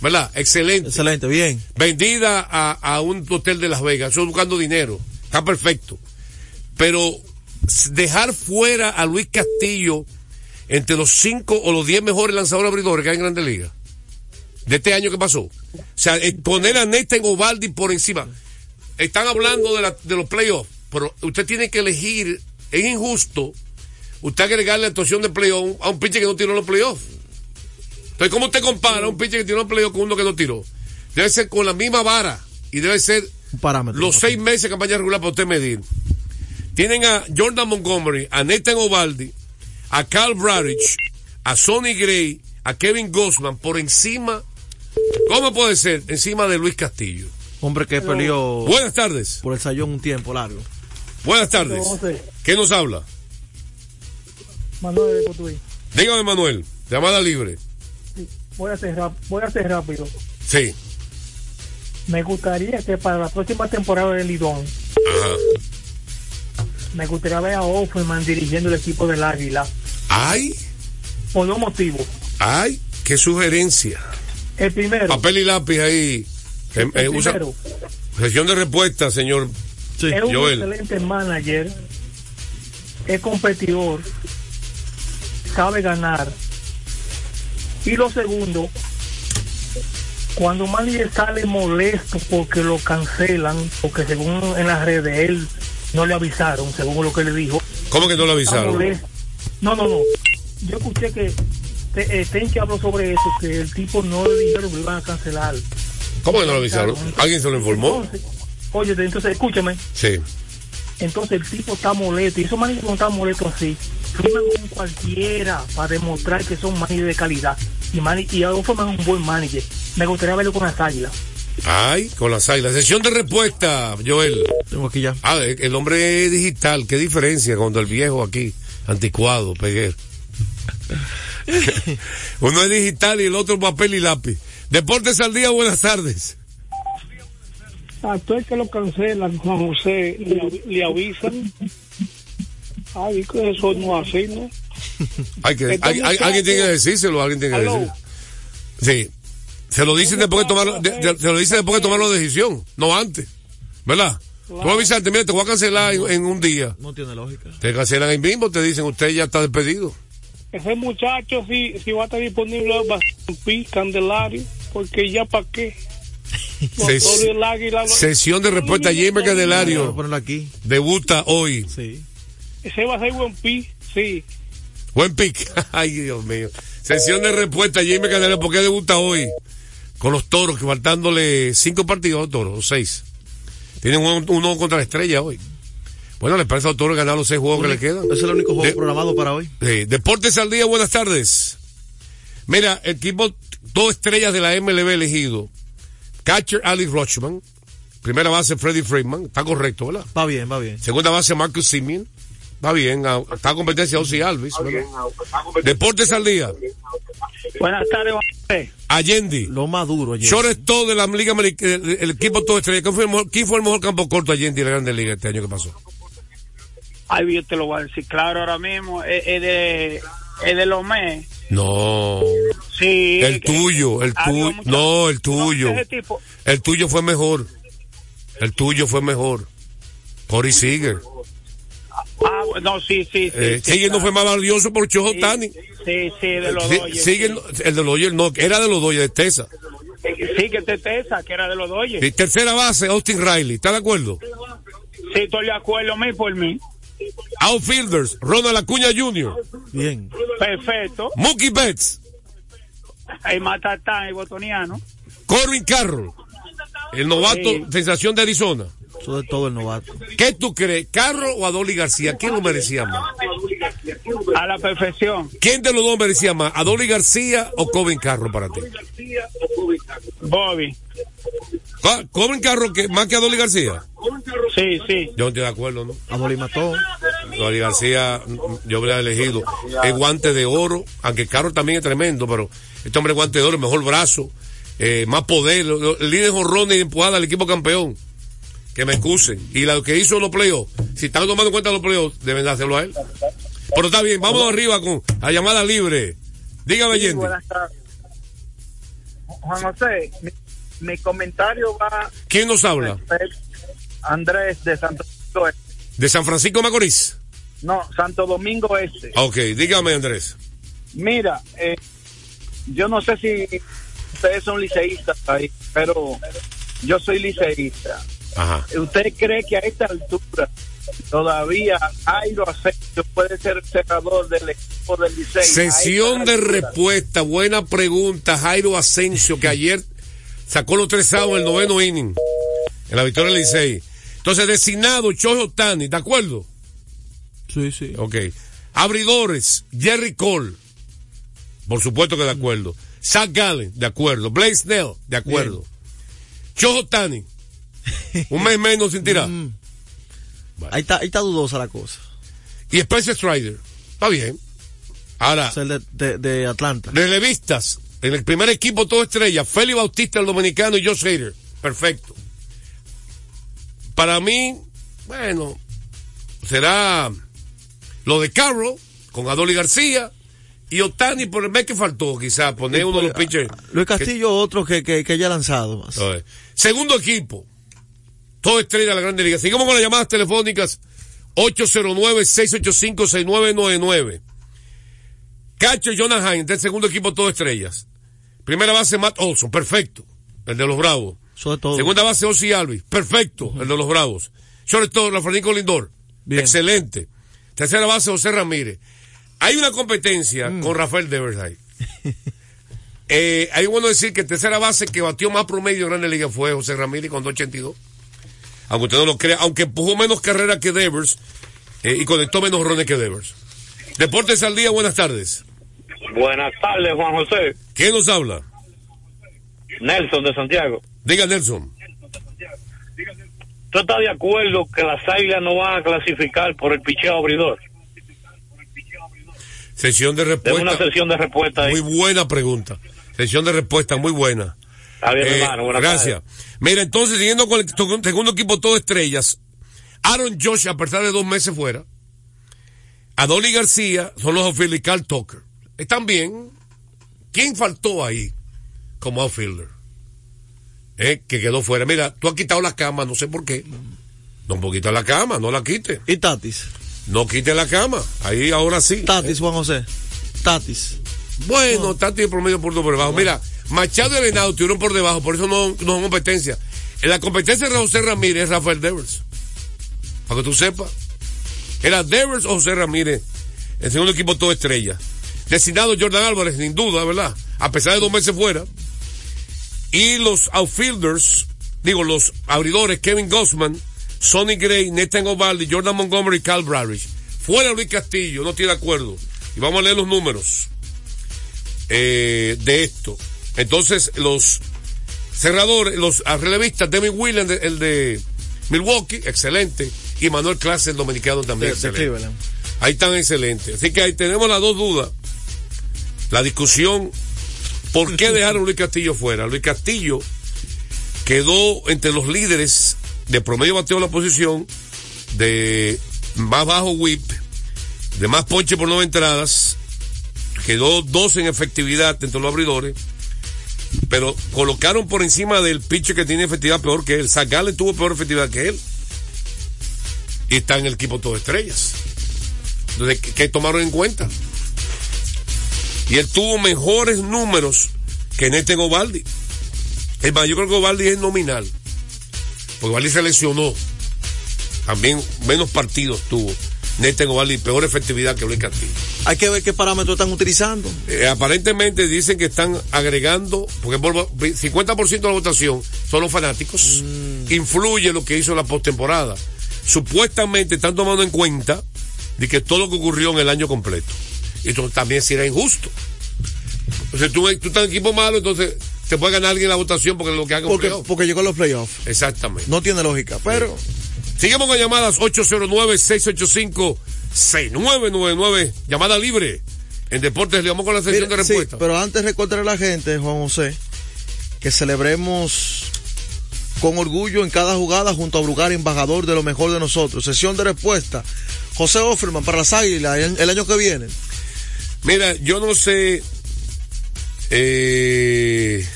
¿Verdad? Excelente. Excelente, bien. Vendida a, a un hotel de Las Vegas. Eso buscando dinero. Está perfecto. Pero dejar fuera a Luis Castillo entre los cinco o los diez mejores lanzadores abridores que hay en Grandes Ligas. De este año que pasó. O sea, eh, poner a Nathan Ovaldi por encima. Están hablando de, la- de los playoffs, pero usted tiene que elegir, es injusto, usted agregarle la actuación de playoff a un pitcher que no tiró los playoffs. Entonces, ¿cómo usted compara a un pitcher que tiró los playoffs con uno que no tiró? Debe ser con la misma vara y debe ser Un parámetro. los seis meses de campaña regular para usted medir. Tienen a Jordan Montgomery, a Nathan Ovaldi, a Carl Bradich, a Sonny Gray, a Kevin Gossman por encima, ¿cómo puede ser? Encima de Luis Castillo. Hombre que peleó Buenas tardes. por el sayón un tiempo largo. Buenas tardes. ¿Qué nos habla? Manuel de Cotuí. Dígame, Manuel. Llamada libre. Voy a ser voy a ser rápido. Sí. Me gustaría que para la próxima temporada del Lidón, Ajá. me gustaría ver a Offerman dirigiendo el equipo del Águila. Ay, Por dos motivos. ay, qué sugerencia. El primero, Papel y lápiz ahí. Eh, eh, el usa- primero Sesión de respuesta, señor es un Joel. excelente manager, es competidor, sabe ganar. Y lo segundo, cuando un manager sale molesto porque lo cancelan, porque según en las redes de él no le avisaron, según lo que le dijo. ¿Cómo que no le avisaron? No, no, no. Yo escuché que eh, Tenchi habló sobre eso, que el tipo no le dijeron que lo iban a cancelar. ¿Cómo que no le avisaron? ¿Alguien se lo informó? Entonces, oye, entonces escúchame. Sí. Entonces el tipo está molesto y esos managers no están molestos así. Firman con cualquiera para demostrar que son managers de calidad. Y, y ahora forman un buen manager. Me gustaría verlo con las águilas. Ay, con las águilas. Sesión de respuesta, Joel. Tengo aquí ya. Ah, el el hombre digital, qué diferencia cuando el viejo aquí, anticuado, peguer. Uno es digital y el otro papel y lápiz. Deportes al día, buenas tardes. A todo el que lo cancelan, Juan José, le, avi- le avisan. Ay, que eso no es así, ¿no? Hay que, hay- alguien tiene que decírselo, alguien tiene que Aló. decir. Sí. Se lo dicen después de tomar, de- de- se lo dicen después de tomar la decisión, no antes. ¿Verdad? Tú avisaste, mira, te voy a cancelar en, en un día. No tiene lógica. Te cancelan ahí mismo, te dicen, usted ya está despedido. Ese muchacho, si, si va a estar disponible, va a ser Pi, Candelario, porque ya para qué. Ses- Sesión de respuesta, Jaime Candelario. aquí. Debuta hoy. Sí. Ese va a ser buen Pi, sí. Buen pick. Ay, Dios mío. Sesión de respuesta, Jaime Candelario, ¿por qué debuta hoy? Con los toros, que faltándole cinco partidos a los toros, o seis. Tienen uno, uno contra la estrella hoy. Bueno, les parece a los toros ganar los seis juegos que le quedan. Es el único juego De- programado para hoy. Sí, Deportes al día, buenas tardes. Mira, equipo, dos estrellas de la MLB elegido. Catcher Alex Rochman. Primera base Freddie Freeman. Está correcto, ¿verdad? Va bien, va bien. Segunda base Marcus Simeon. Está bien. Está en competencia Ozzy Alvis. ¿verdad? Deportes al día. Buenas tardes, José. Allende. Lo más duro ayer. Shortstop de la Liga Americana. El, el equipo todo estrella. ¿Quién fue, el mejor, quién fue el mejor campo corto Allende en la Grande Liga este año que pasó? Ay, yo te lo voy a decir claro ahora mismo. Es, es de, es de Lomé. No. Sí. El tuyo, el había tuyo. No, el tuyo. El tuyo fue mejor. El tuyo fue mejor. Corey Seager. Ah, no, sí, sí, sí. Eh, sí, Seager no fue más valioso por Chojo Sí, Tani. Sí, sí, de los Sí, sí. no- el de los Dodgers no, era de los Dodgers, de Tesa. Sí, que te Tesa, que era de los Dodgers. Y tercera base, Austin Riley. ¿Está de acuerdo? Sí, estoy de acuerdo, mí por mí. Outfielders, Ronald Acuña Jr., Bien. Perfecto. Mookie Betts, El Matatán, el botoniano. Corbin Carroll, el novato Sí. sensación de Arizona. Eso de todo el novato. ¿Qué tú crees, Carroll o Adoli García? ¿Quién lo merecía más? A la perfección. ¿Quién de los dos merecía más, Adoli García o Corbin Carroll para ti? Bobby. ¿Corbin Carroll que, más que Adoli García? Sí, sí. Yo no estoy de acuerdo, ¿no? Adoli mató. Adoli García, yo hubiera elegido el guante de oro, aunque Carroll también es tremendo, pero este hombre guante de oro, mejor brazo, eh, más poder, el líder jorrón y empujada al equipo campeón. Que me excusen. Y lo que hizo en los playoffs, si están tomando en cuenta los playoffs, deben dárselo a él. Pero está bien, vamos arriba con la llamada libre. Dígame, Sí, gente. buenas tardes. Juan José, mi, comentario va ¿Quién nos habla? Andrés de Santo Domingo Este. De San Francisco Macorís. No, Santo Domingo Este. Ok, dígame, Andrés. Mira, eh, yo no sé si ustedes son liceístas ahí, pero yo soy liceísta. Ajá. ¿Usted cree que a esta altura todavía Jairo Asensio puede ser cerrador del equipo del Licey? Sesión de respuesta. Buena pregunta. Jairo Asensio, que ayer sacó los tres outs en el noveno inning. En la victoria del Licey. Entonces, designado Chojo Tani, ¿de acuerdo? Sí, sí. Ok. Abridores, Jerry Cole. Por supuesto que de acuerdo. Zach Gallen, de acuerdo. Blaze Snell, de acuerdo. Chojo Tani. Un mes menos sin tirar. Ahí está, ahí está dudosa la cosa. Y Spencer Strider. Está bien. Ahora, O sea, el de, de- de Atlanta. relevistas. En el primer equipo, todo estrella. Félix Bautista, el dominicano, y Josh Hader. Perfecto. Para mí, bueno, será lo de Carroll con Adoli García y Otani por el mes que faltó, quizás, poner uno de los pitchers. Luis Castillo, otro que, que, que haya lanzado más. Segundo equipo. Todo estrella de la Grande Liga. Sigamos con las llamadas telefónicas. 809-685-6999. Cacho Jonah Hines, del segundo equipo, todo estrellas. Primera base, Matt Olson, perfecto. El de los Bravos. Sobre todo. Segunda base, Ozzy Alvis, perfecto. El de los Bravos. Shortstop, Francisco Lindor. Excelente. Tercera base, José Ramírez. Hay una competencia Mm. con Rafael Devers ahí. Eh, hay bueno decir que tercera base que batió más promedio en Grande Liga fue José Ramírez con 282. Aunque usted no lo crea, aunque empujó menos carrera que Devers eh, y conectó menos rones que Devers. Deportes al día, buenas tardes. Buenas tardes, Juan José. ¿Quién nos habla? Nelson de Santiago. Diga Nelson. ¿Tú estás de acuerdo que las águilas no van a clasificar por el picheo abridor? Sesión de respuesta. una sesión de respuesta ahí. Muy buena pregunta. Sesión de respuesta muy buena. Está bien, Eh, hermano. Buenas gracias. Mira, entonces, siguiendo con el segundo equipo todo estrellas, Aaron Josh, a pesar de dos meses fuera, Adoli García, son los y Carl Tucker. Están bien. ¿Quién faltó ahí como outfielder? Eh, que quedó fuera. Mira, tú has quitado la cama, no sé por qué. No puedo quitar la cama, no la quite. ¿Y Tatis? No quite la cama. Ahí ahora sí. Tatis, Juan José. Tatis. Bueno, Tati de promedio por por debajo. Mira, Machado y Arenado estuvieron por debajo, por eso no, no son competencia. En la competencia de José Ramírez es Rafael Devers. Para que tú sepas. Era Devers o José Ramírez. El segundo equipo todo estrella. Designado Jordan Álvarez, sin duda, ¿verdad? A pesar de dos meses fuera. Y los outfielders, digo, los abridores, Kevin Gossman, Sonny Gray, Nathan Ovaldi, Jordan Montgomery y Cal Bradridge. Fuera Luis Castillo, no de acuerdo. Y vamos a leer los números eh, de esto. Entonces, los cerradores, los relevistas, Devin Williams, el de Milwaukee, excelente. Y Manuel Clase, el dominicano también, de excelente. Ahí están excelentes. Así que ahí tenemos las dos dudas. La discusión, ¿por qué dejaron a Luis Castillo fuera? Luis Castillo quedó entre los líderes de promedio bateo de la posición, de más bajo whip, de más ponche por nueve entradas, quedó dos en efectividad entre los abridores, pero colocaron por encima del pitcher que tiene efectividad peor que él. Zach Gallen tuvo peor efectividad que él. Y está en el equipo todo estrellas. Entonces, ¿qué, qué tomaron en cuenta? Y él tuvo mejores números que Nete Gobaldi. Es más, yo creo que Gobaldi es nominal. Porque Gobaldi se lesionó. También menos partidos tuvo. Nete Gobaldi, peor efectividad que Luis Castillo. Hay que ver qué parámetros están utilizando. Eh, aparentemente dicen que están agregando, porque por 50% de la votación son los fanáticos, influye lo que hizo la postemporada. Supuestamente están tomando en cuenta de que todo lo que ocurrió en el año completo. Y también será injusto. Entonces tú, tú estás en equipo malo, entonces te puede ganar alguien la votación porque lo que haga Porque, porque llegó a los playoffs. Exactamente. No tiene lógica, pero. Seguimos con llamadas 809-685-6999. Llamada libre. En Deportes le vamos con la sesión Mira, de sí, respuesta. pero antes recordarle a la gente, Juan José, que celebremos con orgullo en cada jugada junto a Brugar, embajador de lo mejor de nosotros. Sesión de respuesta José Offerman para las Águilas el, el año que viene? Mira, yo no sé. Eh,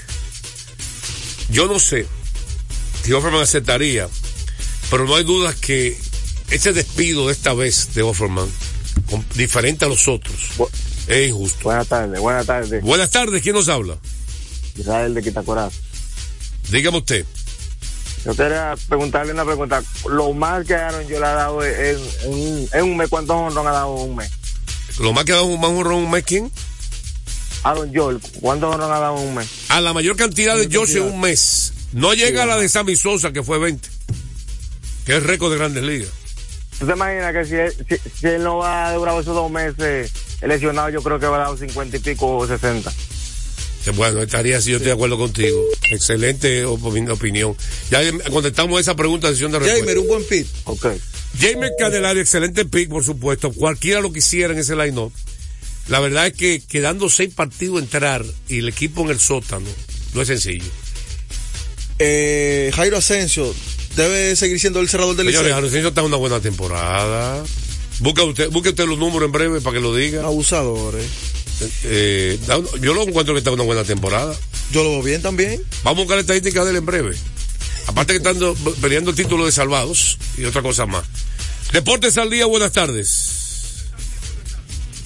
yo no sé si Offerman aceptaría, pero no hay dudas que ese despido de esta vez de Offerman, con- diferente a los otros, es injusto. Buenas tardes, buenas tardes. Buenas tardes, ¿quién nos habla? Israel de Quitacoraz. Dígame usted. Yo quería preguntarle una pregunta. Lo más que Aaron yo le ha dado en, en un- en un mes, ¿cuántos honrón ha dado en un mes? Lo más que ha dado un más honrón un mes, ¿quién? Aaron Joel, ¿cuántos honrón ha dado en un mes? A la mayor cantidad de Josh en un mes. No llega a la de Sammy Sosa, que fue 20. Que es récord de grandes ligas. ¿Tú te imaginas que si él, si, si él no va a durar esos dos meses lesionado, yo creo que va a dar 50 y pico o 60? Que Bueno, estaría así, yo estoy de acuerdo contigo. Excelente opi- opinión. Ya contestamos esa pregunta, sesión de respuesta. Jamer, un buen pit. Ok. Jamer Candelario, excelente pick, por supuesto. Cualquiera lo quisiera en ese line-up. La verdad es que quedando seis partidos entrar y el equipo en el sótano, no es sencillo. Eh, Jairo Asensio debe seguir siendo el cerrador del Señores, Licey. Jarocinio está en una buena temporada. Busca usted, busque usted los números en breve para que lo diga. Abusadores. Eh, yo lo encuentro que está en una buena temporada. Yo lo veo bien también. Vamos a buscar la estadística de él en breve. Aparte que están do- peleando el título de salvados y otra cosa más. Deportes al día, buenas tardes.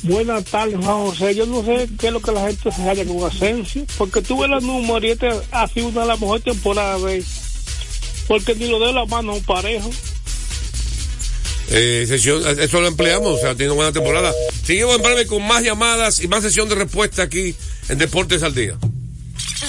Buenas tardes, Juan José. Yo no sé qué es lo que la gente se halla con Asensio, porque tuve los números y este ha sido una de las mejores temporadas de él. Porque ni lo de la mano a un parejo. Eh, sesión, eso lo empleamos, o sea, tiene una buena temporada. Seguimos en breve con más llamadas y más sesión de respuesta aquí en Deportes al Día.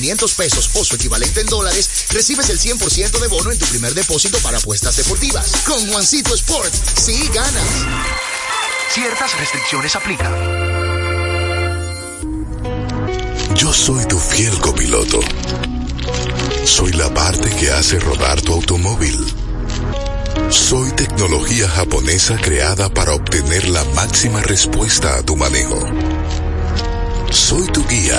500 pesos o su equivalente en dólares, recibes el 100% de bono en tu primer depósito para apuestas deportivas. Con Juancito Sport, sí ganas. Ciertas restricciones aplican. Yo soy tu fiel copiloto. Soy la parte que hace rodar tu automóvil. Soy tecnología japonesa creada para obtener la máxima respuesta a tu manejo. Soy tu guía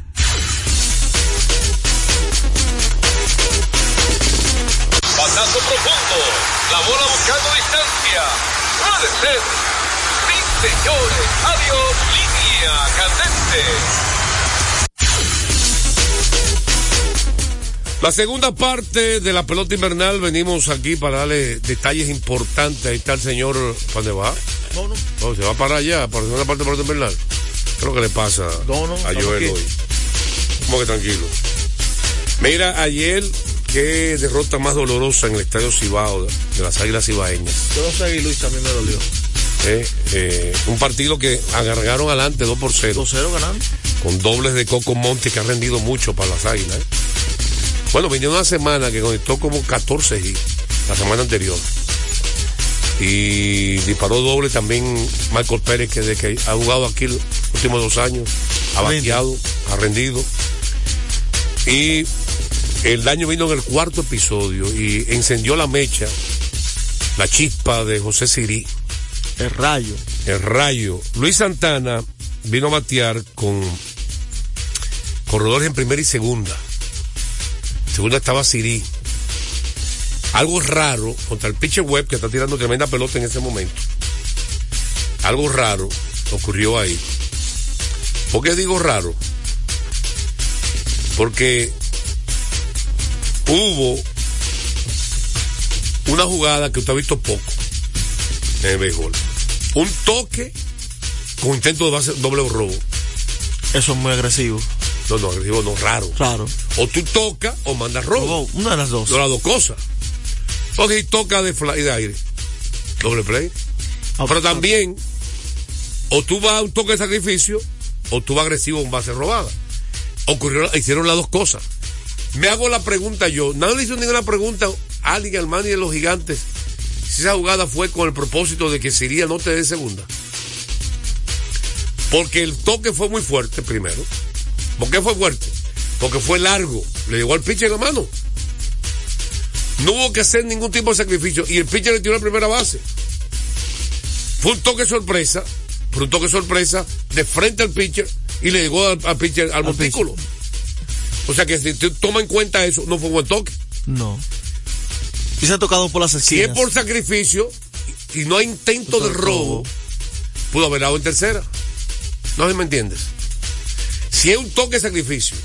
Batazo profundo. La bola buscando distancia. Puede ser. Sí, señores. Adiós. Línea candente. La segunda parte de la pelota invernal, venimos aquí para darle detalles importantes. Ahí está el señor, ¿para dónde va? No, no. Oh, se va para allá, para la segunda parte de la pelota invernal. ¿Qué es lo que le pasa No, no, a Joel aquí. hoy? ¿Cómo que tranquilo? Mira, ayer, qué derrota más dolorosa en el estadio Cibao de las Águilas Cibaeñas. Yo no sé, Luis, también me dolió. Eh, eh, un partido que agarraron adelante 2 por 0. 2-0 ganando. Con dobles de Coco Monte que ha rendido mucho para las águilas. ¿eh? Bueno, vino una semana que conectó como 14 y la semana anterior. Y disparó doble también Michael Pérez, que desde que ha jugado aquí los últimos dos años, ha bateado, ha rendido. Y el daño vino en el cuarto episodio y encendió la mecha, la chispa de José Sirí. El rayo. El rayo. Luis Santana vino a batear con corredores en primera y segunda. Segunda estaba Sirí. algo raro contra el pitcher web que está tirando tremenda pelota en ese momento. Algo raro ocurrió ahí. ¿Por qué digo raro? Porque hubo una jugada que usted ha visto poco en el béisbol. Un toque con intento de base, doble robo. Eso es muy agresivo. No, no, agresivo no, raro. Claro. O tú tocas o mandas robo. Una de las dos. No, las dos cosas. Ok, toca de fly de aire. Doble play. Pero también, o tú vas a un toque de sacrificio, o tú vas agresivo con base robada. Ocurrió, hicieron las dos cosas. Me hago la pregunta yo. Nadie le hizo ninguna pregunta a alguien al man y de los gigantes. Si esa jugada fue con el propósito de que sería no te dé segunda. Porque el toque fue muy fuerte primero. ¿Por qué fue fuerte? Porque fue largo. Le llegó al pitcher en la mano. No hubo que hacer ningún tipo de sacrificio. Y el pitcher le tiró la primera base. Fue un toque sorpresa. Fue un toque sorpresa de frente al pitcher y le llegó al, al pitcher al montículo. O sea que si tú toma en cuenta eso, no fue un buen toque. No. Y se ha tocado por las Si es esquinas. por sacrificio y no hay intento de robo, pudo haber dado en tercera. No sé si me entiendes. Si es un toque de sacrificio,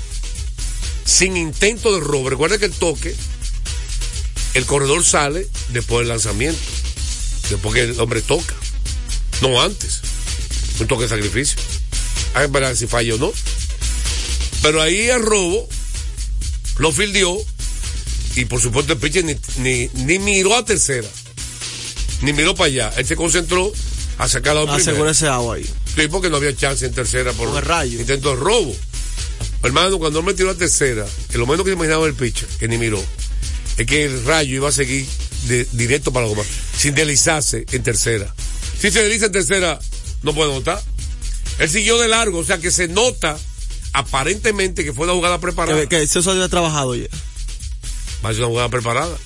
sin intento de robo, recuerda que el toque, el corredor sale después del lanzamiento, después que el hombre toca, no antes. Un toque de sacrificio. Hay que esperar si falló o no. Pero ahí el robo lo fildió y por supuesto el pitcher ni, ni, ni miró a tercera, ni miró para allá. Él se concentró a sacar la. Asegura ese agua ahí. Sí, porque no había chance en tercera por el rayo. intento de robo. Hermano, cuando él me tiró a tercera, que lo menos que imaginaba el pitcher, que ni miró, es que el rayo iba a seguir de- directo para la goma, sin deslizarse en tercera. Si se desliza en tercera, no puede notar. Él siguió de largo, o sea que se nota aparentemente que fue una jugada preparada. Que, que eso se había trabajado ya. Va a ser una jugada preparada.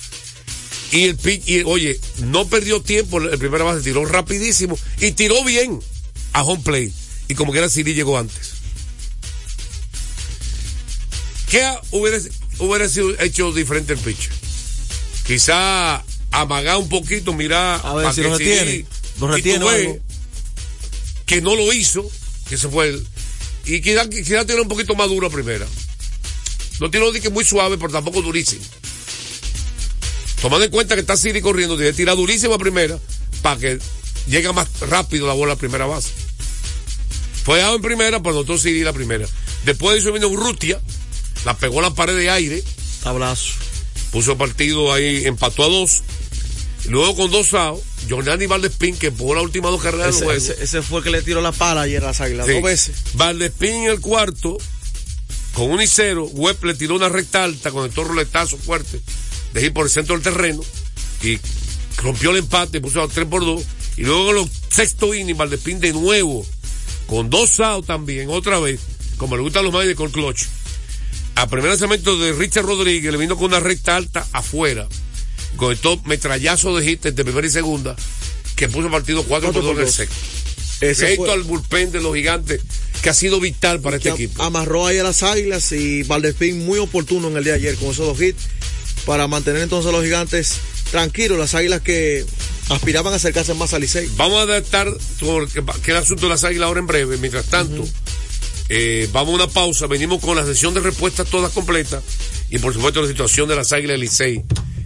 Y el pitch, y oye, no perdió tiempo el primera base, tiró rapidísimo y tiró bien a home play. Y como que era Siri llegó antes. ¿Qué hubiera, hubiera sido hecho diferente el pitch? Quizá amagar un poquito, mirar A ver si lo retiene. Lo que no lo hizo, que se fue el, y quizá, quizá tiró un poquito más duro a primera. No tiró de que muy suave, pero tampoco durísimo. Tomando en cuenta que está Siri corriendo, tiene que tirar durísimo a primera para que llegue más rápido la bola a primera base. Fue dado en primera, pero anotó Siri la primera. Después de eso vino Urrutia, la pegó a la pared de aire. Tablazo. Puso partido ahí, empató a dos. Luego con dos outs, Jordani Valdespín, que empujó las últimas dos carreras del Ese, juego. ese- ese fue el que le tiró la pala ayer a las águilas. Sí. Dos veces. Valdespín en el cuarto, con un y cero, Webb le tiró una recta alta con el torroletazo fuerte, de ir por el centro del terreno, y rompió el empate, puso a 3 por 2, y luego en los sexto inning, Valdespín de nuevo, con dos outs también, otra vez, como le gustan los mayores con clutch. A primer lanzamiento de Richard Rodríguez, le vino con una recta alta afuera, con el top metrallazo de hit entre primera y segunda, que puso partido 4 por 2 en el sexto. Fue- al bullpen de los gigantes, que ha sido vital para este equipo. Amarró ahí a las águilas y Valdespín muy oportuno en el día de ayer con esos dos hits para mantener entonces a los gigantes tranquilos, las águilas que aspiraban a acercarse más al Licey. Vamos a qué qué el asunto de las águilas ahora en breve. Mientras tanto, eh, vamos a una pausa. Venimos con la sesión de respuestas todas completas. Y por supuesto la situación de las águilas del Licey.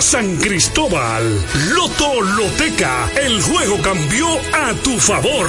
San Cristóbal. Lotoloteca, el juego cambió a tu favor.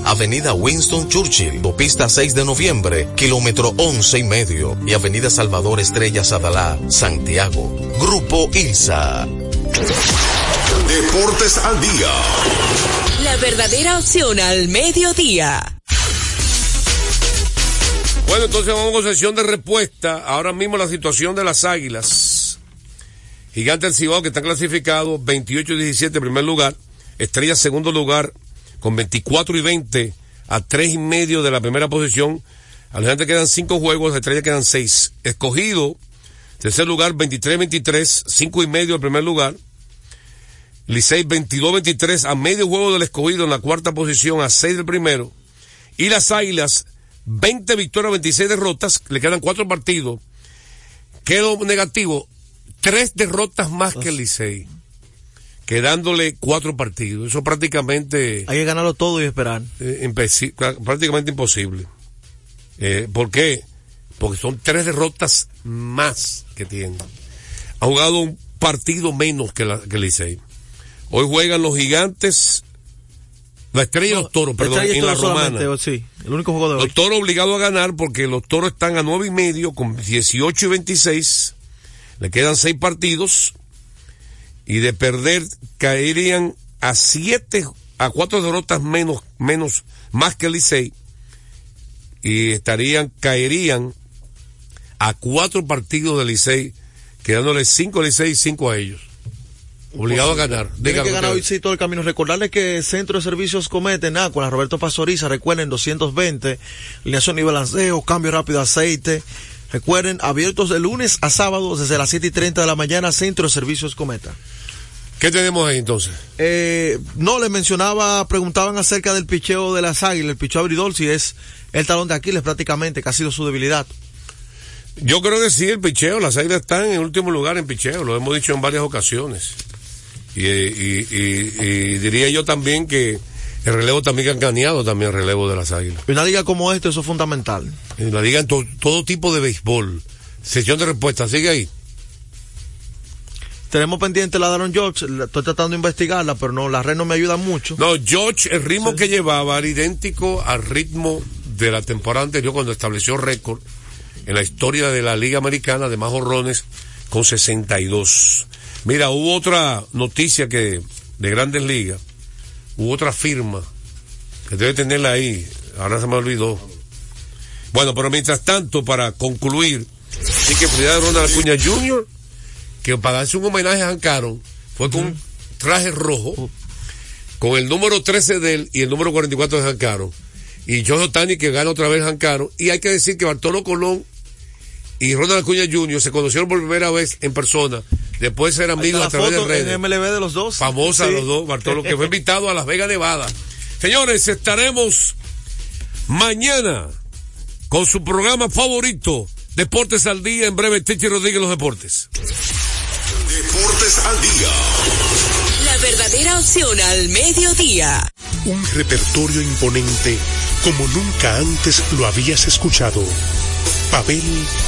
Avenida Winston Churchill, Pista 6 de noviembre, kilómetro 11 y medio y Avenida Salvador Estrella Sadalá, Santiago. Grupo ILSA. Deportes al día. La verdadera opción al mediodía. Bueno, entonces vamos con sesión de respuesta. Ahora mismo la situación de las águilas. Gigante del Cibao que están clasificados 28 y 17 en primer lugar. Estrella segundo lugar con 24 y 20 a 3 y medio de la primera posición. A la gente quedan 5 juegos, a Estrella quedan 6. Escogido, tercer lugar 23-23, 5 y medio el primer lugar. Licey 22-23 a medio juego del escogido en la cuarta posición a 6 del primero. Y las Águilas 20 victorias, 26 derrotas, le quedan 4 partidos. Quedó negativo, 3 derrotas más que el Licey. Quedándole 4 partidos. Eso prácticamente... Hay que ganarlo todo y esperar. Eh, prácticamente imposible. Eh, ¿Por qué? Porque son tres derrotas más que tienen. Ha jugado un partido menos que, la, que el Licey. Hoy juegan los gigantes, la estrella y los toros, perdón, en la romana. Sí, el único juego de hoy. Los toros obligados a ganar porque los toros están a nueve y medio con 18 y 26. Le quedan seis partidos. Y de perder caerían a siete, a cuatro derrotas menos, menos, más que el Licey y estarían, caerían a cuatro partidos del Licey, quedándole cinco al Licey y cinco a ellos. Obligado a ganar. Tiene que ganar hoy sí todo el camino. Recordarles que Centro de Servicios Comete, con la Roberto Pastoriza, recuerden 220, alineación y balanceo, cambio rápido de aceite. Recuerden, abiertos de lunes a sábado desde las 7 y 30 de la mañana, Centro de Servicios Cometa. ¿Qué tenemos ahí entonces? Eh, no, les mencionaba, preguntaban acerca del picheo de las águilas, el picheo abridor, si es el talón de Aquiles prácticamente, que ha sido su debilidad. Yo creo que sí, el picheo, las águilas están en último lugar en picheo, lo hemos dicho en varias ocasiones. Y, diría yo también que el relevo también ha engañado también el relevo de las águilas. En una liga como esta eso es fundamental. En una liga en todo tipo de béisbol. Sesión de respuesta, sigue ahí. Tenemos pendiente la de Aaron George, estoy tratando de investigarla, pero no, la red no me ayuda mucho. No, George, el ritmo que llevaba era idéntico al ritmo de la temporada anterior cuando estableció récord en la historia de la Liga Americana de más horrones con 62. Mira, hubo otra noticia que de Grandes Ligas, hubo otra firma que debe tenerla ahí, ahora se me olvidó. Bueno, pero mientras tanto, para concluir, sí que de Ronald Acuña Jr que para darse un homenaje a Hancaron fue con un traje rojo, con el número 13 de él y el número 44 de Hancaron. Y Joe Otani que gana otra vez Hancaron. Y hay que decir que Bartolo Colón y Ronald Acuña Jr. se conocieron por primera vez en persona, después de ser amigos a través de redes. En MLB de los dos. Famosa los dos, Bartolo, que fue invitado a Las Vegas, Nevada. Señores, estaremos mañana con su programa favorito, Deportes al Día, en breve, Tichi Rodríguez, los deportes. Deportes al día. La verdadera opción al mediodía. Un repertorio imponente como nunca antes lo habías escuchado. Pavel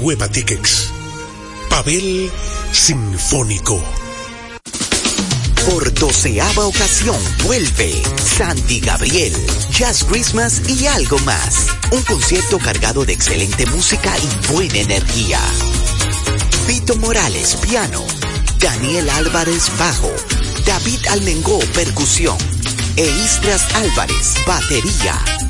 Hueva Tickets. Pavel Sinfónico. Por doceava ocasión vuelve Sandy Gabriel, Jazz Christmas y algo más. Un concierto cargado de excelente música y buena energía. Vito Morales, piano. Daniel Álvarez bajo, David Almengó percusión e Istras Álvarez batería.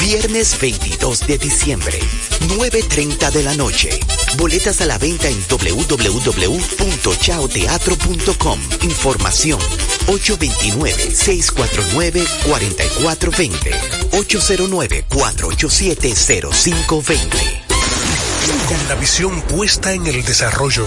Viernes 22 de diciembre, 9.30 de la noche. Boletas a la venta en www.chaoteatro.com. Información 829-649-4420. 809-487-0520. Con la visión puesta en el desarrollo,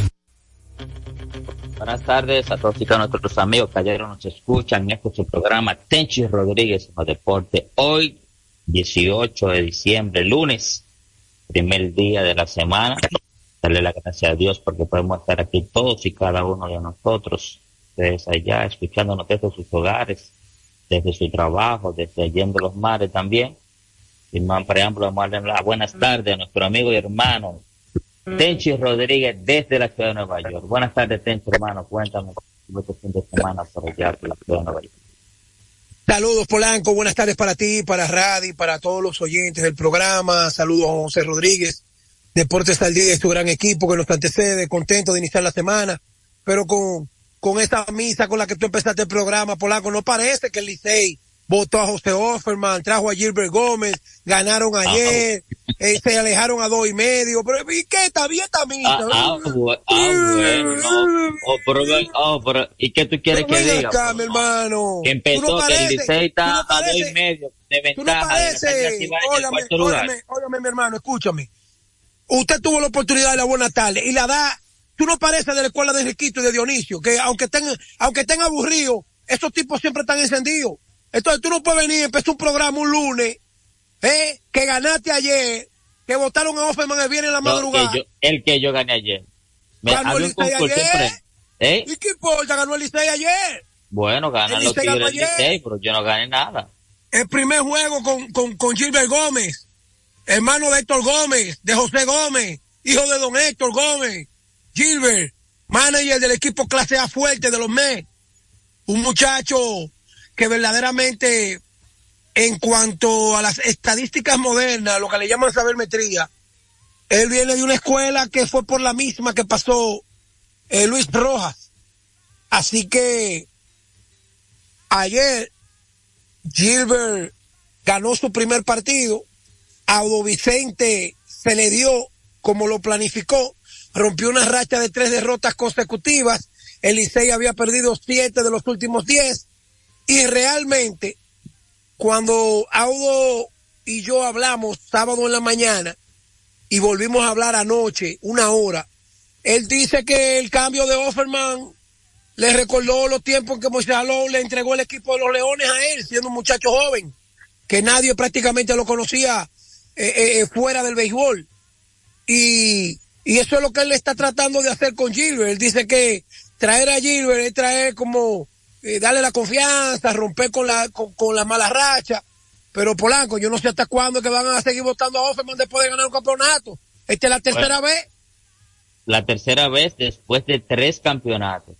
Buenas tardes a todos y todos nuestros amigos que ayer nos escuchan en este su programa Tenchi Rodríguez en los deportes. Hoy, 18 de diciembre, lunes, primer día de la semana. Darle la gracia a Dios porque podemos estar aquí todos y cada uno de nosotros, desde allá, escuchándonos desde sus hogares, desde su trabajo, desde en los mares también. Y más preámbulo, vamos a darle las buenas tardes a nuestro amigo y hermano Tenchi Rodríguez desde la ciudad de Nueva York. Buenas tardes, Tenchi, hermano. Cuéntame este fin de semana por allá por la ciudad de Nueva York. Saludos, Polanco. Buenas tardes para ti, para Radi, para todos los oyentes del programa. Saludos a José Rodríguez. Deportes al día su gran equipo que nos antecede. Contento de iniciar la semana. Pero con, con esta misa con la que tú empezaste el programa, Polanco, no parece que el Licey votó a José Offerman, trajo a Gilbert Gómez, ganaron ayer, eh, se alejaron a dos y medio, pero ¿y qué? Está bien esta misa. Ah, ah, ah, bueno, no. Oh, pero, oh, pero, ¿y qué tú quieres Pero que diga? acá, mi hermano. Que empezó, Tú no que el Licey está tú no a dos y medio de Tú no ventaja la pareces, óigame, óigame, mi hermano, escúchame. Usted tuvo la oportunidad de la buena tarde y la da, tú no pareces de la escuela de Enriquito y de Dionisio, que aunque estén, aunque estén aburridos, esos tipos siempre están encendidos. Entonces tú no puedes venir, empezó un programa un lunes, eh, que ganaste ayer, que votaron a Offerman el viernes en la No, madrugada. que yo- el que yo gané ayer. Me Ganó el Licey ayer. ¿Eh? ¿Y qué importa? Ganó el Licey ayer. Bueno, ganan El los Licey Tigres del. Licey, pero yo no gané nada. el primer juego con, con, con Gilbert Gómez, hermano de Héctor Gómez, de José Gómez, hijo de don Héctor Gómez, Gilbert, manager del equipo clase A fuerte de los Mets, un muchacho que verdaderamente en cuanto a las estadísticas modernas, lo que le llaman sabermetría, él viene de una escuela que fue por la misma que pasó eh, Luis Rojas. Así que ayer Gilbert ganó su primer partido, Audo Vicente se le dio como lo planificó, rompió una racha de tres derrotas consecutivas, el había perdido siete de los últimos diez, y realmente cuando Audo y yo hablamos sábado en la mañana y volvimos a hablar anoche, una hora, él dice que el cambio de Offerman le recordó los tiempos en que Moisés Alou le entregó el equipo de los Leones a él, siendo un muchacho joven, que nadie prácticamente lo conocía eh, eh, eh, fuera del béisbol. Y, y eso es lo que él está tratando de hacer con Gilbert. Él dice que traer a Gilbert es traer como, eh, darle la confianza, romper con la, con, con la mala racha. Pero Polanco, yo no sé hasta cuándo que van a seguir votando a Offerman después de ganar un campeonato. Esta es la tercera Bueno. vez. La tercera vez después de tres campeonatos.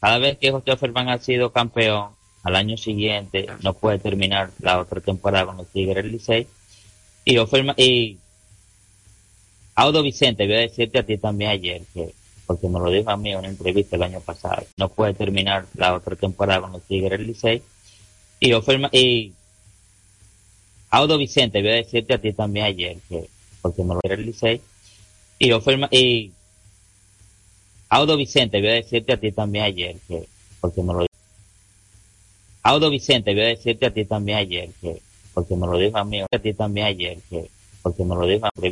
Cada vez que José Offerman ha sido campeón, al año siguiente no puede terminar la otra temporada con los Tigres Licey. Y Offerman, y Audo Vicente, voy a decirte a ti también ayer que, porque me lo dijo a mí en una entrevista el año pasado, no puede terminar la otra temporada con los Tigres del Licey. Y Offerman, y Audo Vicente, voy a decirte a ti también ayer que, porque me lo dijo el Licey. Y Offerman, y Audo Vicente, voy a decirte a ti también ayer que, porque me lo Audo Vicente, voy a decirte a ti también ayer que, porque me lo dijo a mí, a ti también ayer, que porque me lo dijo a mí,